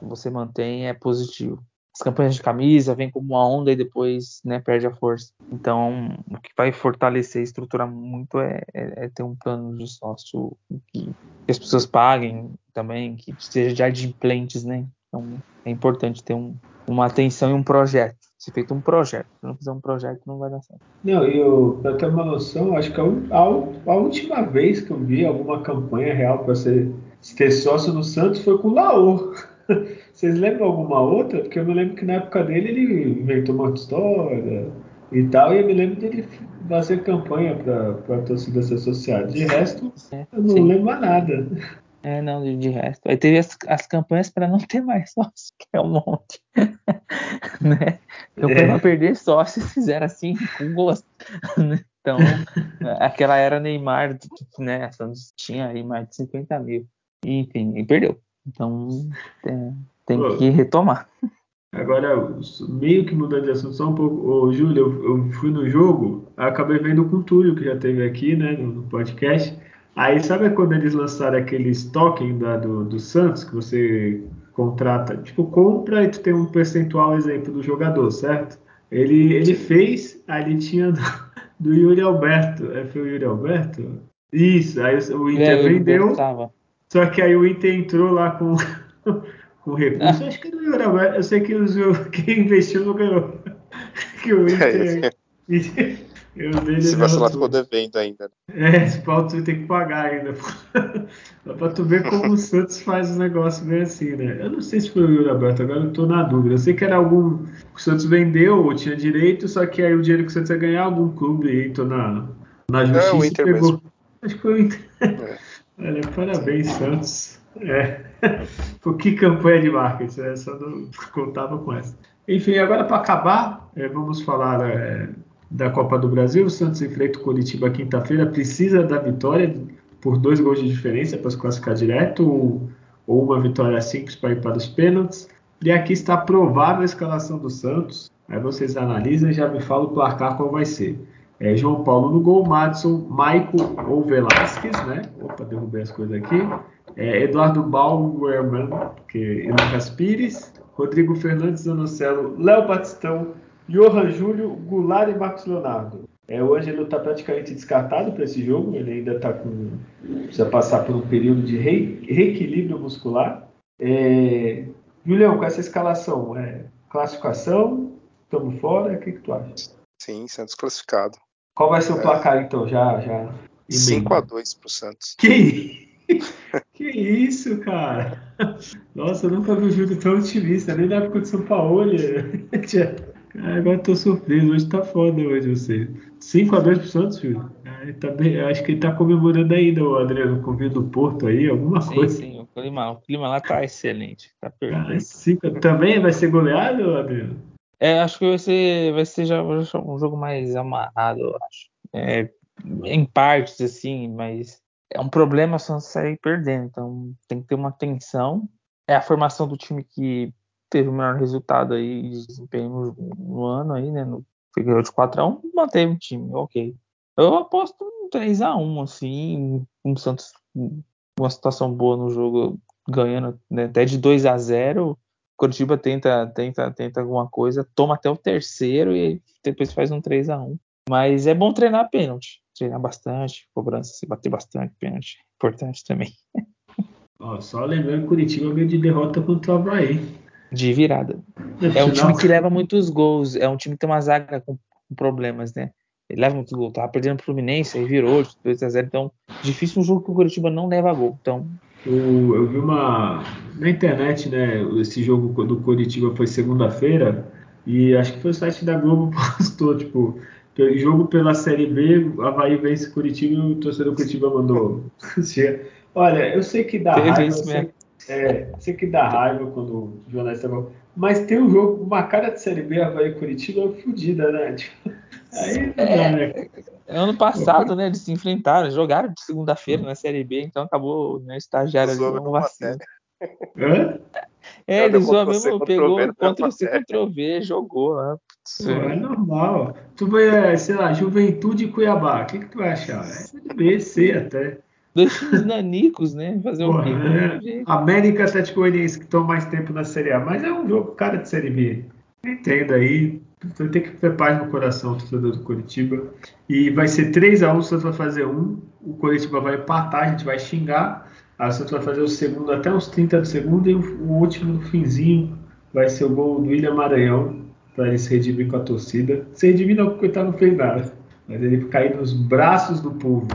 Você mantém, é positivo. As campanhas de camisa vêm como uma onda e depois né, perde a força. Então, o que vai fortalecer e estruturar muito é, é, é ter um plano de sócio que, as pessoas paguem também, que seja de adimplentes, né? Então, é importante ter um, uma atenção e um projeto. Se feito um projeto. Se não fizer um projeto, não vai dar certo. Não, e eu, pra ter uma noção, acho que a, a, a última vez que eu vi alguma campanha real para ser ter sócio no Santos foi com o Laor. *laughs* Vocês lembram alguma outra? Porque eu me lembro que na época dele ele inventou uma história e tal, e eu me lembro dele fazer campanha para a torcida se associar. De resto, é, eu não sim. lembro mais nada. É, não, de, de resto. Aí teve as, as campanhas para não *laughs* ter mais sócio, que é um monte. *laughs* né? Campanha é. para perder sócios fizeram assim, com gosto. *laughs* Então, aquela era Neymar, né? Santos tinha aí mais de 50 mil. E, enfim, e perdeu. Então, é, tem Pô, que retomar. Agora, meio que mudando de assunto só um pouco. Ô, Júlio, eu, eu, fui no jogo, acabei vendo com o Túlio, que já teve aqui, né, no podcast. Aí, sabe quando eles lançaram aquele token da, do, do Santos, que você contrata, tipo, compra e tu tem um percentual, exemplo, do jogador, certo? Ele, ele fez, aí ele tinha do, do Yuri Alberto. É, foi o Yuri Alberto? Isso, aí o Inter é, vendeu. Só que aí o Inter entrou lá com, *laughs* com recurso, acho que não ganhou, Eu sei que os, *laughs* quem investiu não ganhou. *laughs* que o Inter. É, se vacilar, ficou devendo ainda. É, esse pau tu tem que pagar ainda. Dá pra tu ver como o Santos faz o negócio bem assim, né? Eu não sei se foi o Yuri Alberto, agora eu tô na dúvida. Eu sei que era algum. O Santos vendeu ou tinha direito, só que aí o dinheiro que o Santos ia ganhar, algum clube entrou na, na justiça. É, o Inter pegou. Mesmo. Acho que foi o Inter. É. Olha, parabéns, Santos. É. Pô, que campanha de marketing, né? só não contava com essa. Enfim, agora para acabar, é, vamos falar é, da Copa do Brasil. O Santos enfrenta o Curitiba quinta-feira. Precisa da vitória por dois gols de diferença para se classificar direto ou, ou uma vitória simples para ir para os pênaltis. E aqui está a provável escalação do Santos. Aí vocês analisam e já me falam o placar qual vai ser. É João Paulo no gol, Madison, Maico ou Velasquez, né? Opa, derrubei as coisas aqui. É Eduardo Bauerman que, e Lucas Pires, Rodrigo Fernandes Zanocelo, Léo Batistão, Johan Júlio, Goulart e Marcos Leonardo. É, o Ângelo está praticamente descartado para esse jogo, ele ainda está com. precisa passar por um período de re, reequilíbrio muscular. É, Julião, com essa escalação, é, classificação, estamos fora, o que, que tu acha? Sim, Santos classificado. Qual vai ser o é. placar então? Já, já. 5 a 2 para o Santos. Que, *laughs* que isso, cara? Nossa, eu nunca vi o Júlio tão otimista, nem na época de São Paulo. Ah, *laughs* agora tô surpreso, hoje tá foda hoje você. 5x2 pro Santos, filho. Ah, tá bem, acho que ele tá comemorando ainda, o Adriano, com o do Porto aí, alguma sim, coisa. Sim, o clima, o clima lá tá excelente. Tá perfeito. Ah, cinco, também vai ser goleado, Adriano? É, acho que vai ser, vai ser já um jogo mais amarrado, eu acho. É, em partes, assim, mas é um problema só sair perdendo. Então tem que ter uma tensão. É a formação do time que teve o melhor resultado aí de desempenho no, no ano aí, né? No, ganhou de 4x1, manteve o time, ok. Eu aposto um 3x1, assim, o Santos uma situação boa no jogo, ganhando né, até de 2 a 0 Curitiba tenta, tenta, tenta alguma coisa, toma até o terceiro e depois faz um 3 a 1 Mas é bom treinar pênalti, treinar bastante, cobrança, se bater bastante pênalti, importante também. Ó, só lembrando Curitiba veio de derrota contra o Havaí de virada. É um time que leva muitos gols, é um time que tem uma zaga com, problemas, né? Ele leva muitos gols. Tava perdendo pro Fluminense, aí virou de 2x0. Então, difícil um jogo que o Curitiba não leva gol. Então. O, eu vi uma. Na internet, né? Esse jogo do Curitiba foi segunda-feira. E acho que foi o site da Globo *laughs* postou, tipo, jogo pela Série B, Havaí vence Curitiba e o torcedor Curitiba mandou. *laughs* Olha, eu sei que dá raiva, eu sei, é, sei que dá raiva quando o jornalista fala, mas tem um jogo, uma cara de Série B, Havaí Curitiba, é fodida, né? Tipo, *laughs* aí não dá, né? É, ano passado, né, eles se enfrentaram, jogaram de segunda-feira na Série B, então acabou né, estagiário ali um vacilo. Hã? É, ele zoou mesmo, pegou contra o C, contra o V, jogou lá. É normal. Tu vai, sei lá, Juventude e Cuiabá, o que, que tu vai achar? É B, C até. Dois times nanicos, né? Fazer o quê? É, América Atlético Goianiense, que estão mais tempo na Série A, mas é um jogo cara de Série B. Entenda aí, tem que ter paz no coração, o torcedor do Curitiba. E vai ser 3x1, o Santos vai fazer um, o Curitiba vai empatar, a gente vai xingar, o Santos vai fazer o segundo até uns 30 do segundo, e o, último no finzinho vai ser o gol do William Maranhão, para ele se redimir com a torcida. Se redimir não, porque ele não fez nada, mas ele cair nos braços do povo,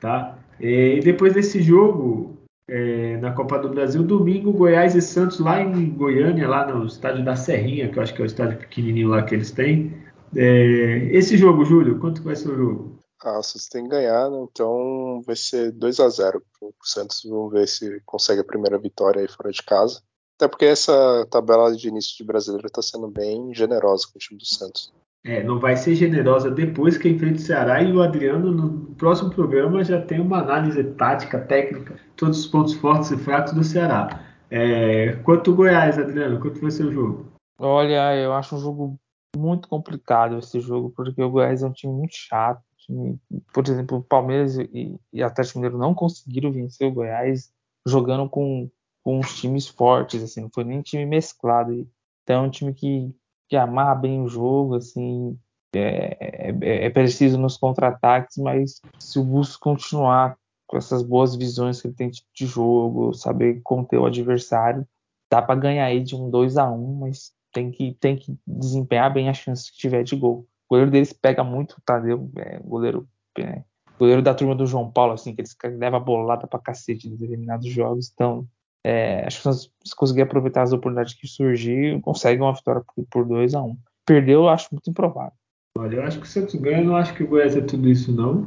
tá? É, e depois desse jogo, é, na Copa do Brasil, domingo, Goiás e Santos lá em Goiânia, lá no estádio da Serrinha, que eu acho que é o estádio pequenininho lá que eles têm. É, esse jogo, Júlio, quanto vai ser o jogo? Ah, o Santos tem que ganhar, né? então vai ser 2 a 0 o Santos. Vamos ver se consegue a primeira vitória aí fora de casa. Até porque essa tabela de início de brasileiro está sendo bem generosa com o time do Santos. É, não vai ser generosa depois que enfrenta o Ceará e o Adriano no próximo programa já tem uma análise tática, técnica, todos os pontos fortes e fracos do Ceará. É, quanto o Goiás, Adriano, quanto vai ser o jogo? Olha, eu acho um jogo muito complicado esse jogo, porque o Goiás é um time muito chato. Time, por exemplo, o Palmeiras e, e Atlético Mineiro não conseguiram vencer o Goiás jogando com, com times fortes, assim, não foi nem time mesclado. Então é um time que que amarra bem o jogo, assim, é, é, é preciso nos contra-ataques, mas se o Bustos continuar com essas boas visões que ele tem de jogo, saber conter o adversário, dá para ganhar aí de um 2 a 1 mas tem que, tem que desempenhar bem as chances que tiver de gol. O goleiro deles pega muito Tadeu, é, goleiro, é, goleiro da turma do João Paulo, assim, que eles levam bolada pra cacete em determinados jogos. Então, é, acho que se conseguir aproveitar as oportunidades que surgir, consegue uma vitória por, por 2 a 1 um. Perdeu, eu acho muito improvável. Olha, eu acho que o Santos ganha, eu não acho que o Goiás é tudo isso, não.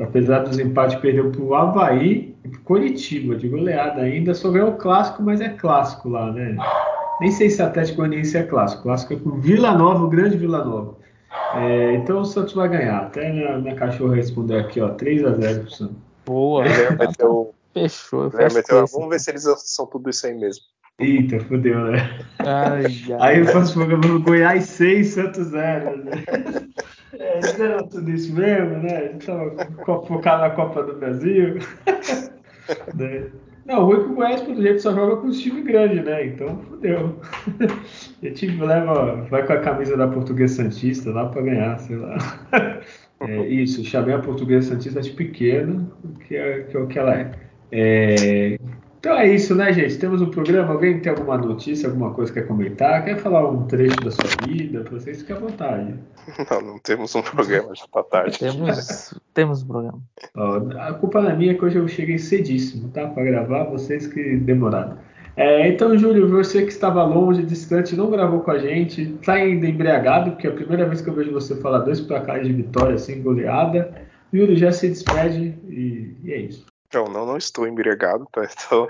Apesar dos empates, perdeu para o Havaí e para Curitiba, de goleada ainda. Só ganhou o clássico, mas é clássico lá, né? Nem sei se Atlético Goianiense é clássico. Clássico é com Vila Nova, o grande Vila Nova. É, então o Santos vai ganhar. Até minha, minha cachorra responder aqui, ó, 3 a 0 pro Santos. Boa. *laughs* Meteu, Fechou. meteu, vamos ver se eles são tudo isso aí mesmo. Eita, fodeu, né? Ai, ai. Aí eu faço programa Goiás 6, Santos 0. Né? É, não tudo isso mesmo, né? A gente tava focado na Copa do Brasil. *laughs* né? Não, o ruim é que o Goiás, pelo jeito, só joga com os times grandes, né? Então, fodeu. A gente leva, vai com a camisa da Portuguesa Santista lá pra ganhar, sei lá. *laughs* É, isso, chamei a Portuguesa Santista de pequena, que é, que é o que ela é. É. Então é isso, né, gente? Temos um programa. Alguém tem alguma notícia, alguma coisa que quer comentar? Quer falar um trecho da sua vida? Pra vocês fiquem à vontade. *laughs* Não, não temos um programa, já tá tarde. temos, temos um programa. Ó, a culpa não é minha que hoje eu cheguei cedíssimo, tá? Pra gravar, vocês que demoraram. É, então, Júlio, você que estava longe, distante, não gravou com a gente, está ainda embriagado, porque é a primeira vez que eu vejo você falar dois placares de vitória assim, goleada. Júlio já se despede e, e é isso. Não, não, não estou embriagado, tá? *laughs* Estou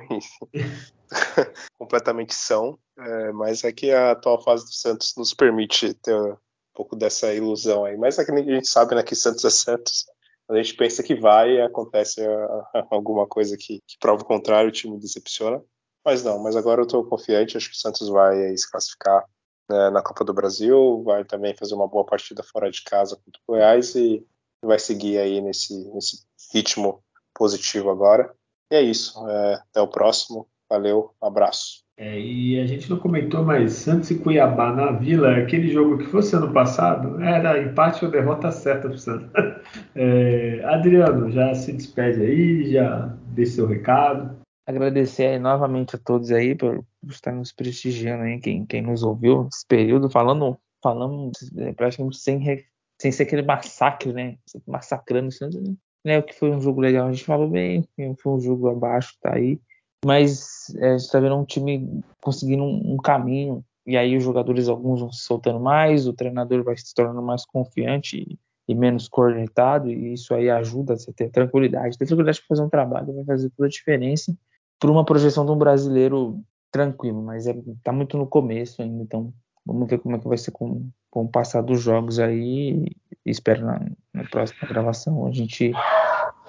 *laughs* completamente são, é, mas é que a atual fase do Santos nos permite ter um pouco dessa ilusão aí. Mas é que a gente sabe né, que Santos é Santos. A gente pensa que vai e acontece *laughs* alguma coisa que, que prova o contrário, o time decepciona. Mas não, mas agora eu estou confiante, acho que o Santos vai aí, se classificar né, na Copa do Brasil, vai também fazer uma boa partida fora de casa contra o Goiás e vai seguir aí nesse, nesse ritmo positivo agora. E é isso. É, até o próximo. Valeu, abraço. É, e a gente não comentou, mas Santos e Cuiabá na Vila, aquele jogo que fosse ano passado, era empate ou derrota certa para o Santos. *laughs* É, Adriano, já se despede aí, já dê seu recado. Agradecer aí novamente a todos aí por, por estar nos prestigiando aí, quem, quem nos ouviu nesse período, falando, falando é, praticamente sem, sem ser aquele massacre, né? Massacrando o Santos, né? Né, o que foi um jogo legal, a gente falou bem, foi um jogo abaixo, tá aí. Mas é, a gente tá vendo um time conseguindo um, um, caminho, e aí os jogadores, alguns vão se soltando mais, o treinador vai se tornando mais confiante e, e menos coordenado, e isso aí ajuda a você ter tranquilidade. Ter tranquilidade para fazer um trabalho vai fazer toda a diferença para uma projeção de um brasileiro tranquilo, mas é, tá muito no começo ainda, então vamos ver como é que vai ser com, com o passar dos jogos aí espero na, na, próxima gravação a gente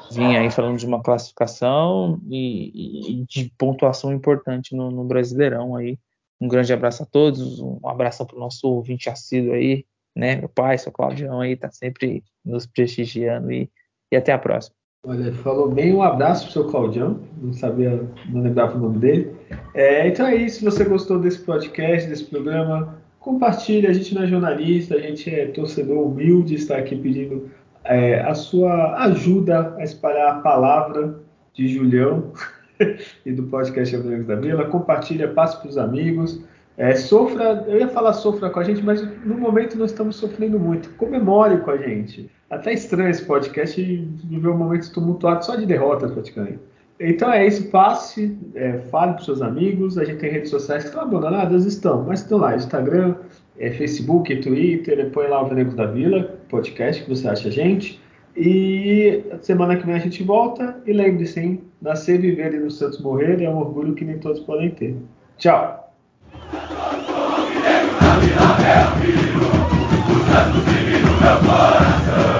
vinha aí falando de uma classificação e, e de pontuação importante no, no, Brasileirão aí. Um grande abraço a todos, um abraço para o nosso ouvinte assíduo aí, né? Meu pai, seu Claudião aí, tá sempre nos prestigiando e, e até a próxima. Olha, falou bem, um abraço pro seu Claudião, não sabia, não lembrava o nome dele. É, então é isso, se você gostou desse podcast, desse programa, compartilhe, a gente não é jornalista, a gente é torcedor humilde, está aqui pedindo é, a sua ajuda a espalhar a palavra de Julião *laughs* e do podcast Amigos da Vila. Compartilha, passe para os amigos. É, sofra, eu ia falar sofra com a gente, mas no momento nós estamos sofrendo muito. Comemore com a gente. Até estranho esse podcast viver um momento tumultuado só de derrotas praticamente. Então é isso, passe, é, fale para seus amigos. A gente tem redes sociais que estão abandonadas, estão, mas estão lá: Instagram, é, Facebook, Twitter. Põe lá o Venegos da Vila, podcast, que você acha a gente. E semana que vem a gente volta. E lembre-se, hein? Nascer, viver e no Santos morrer é um orgulho que nem todos podem ter. Tchau! Meu coração.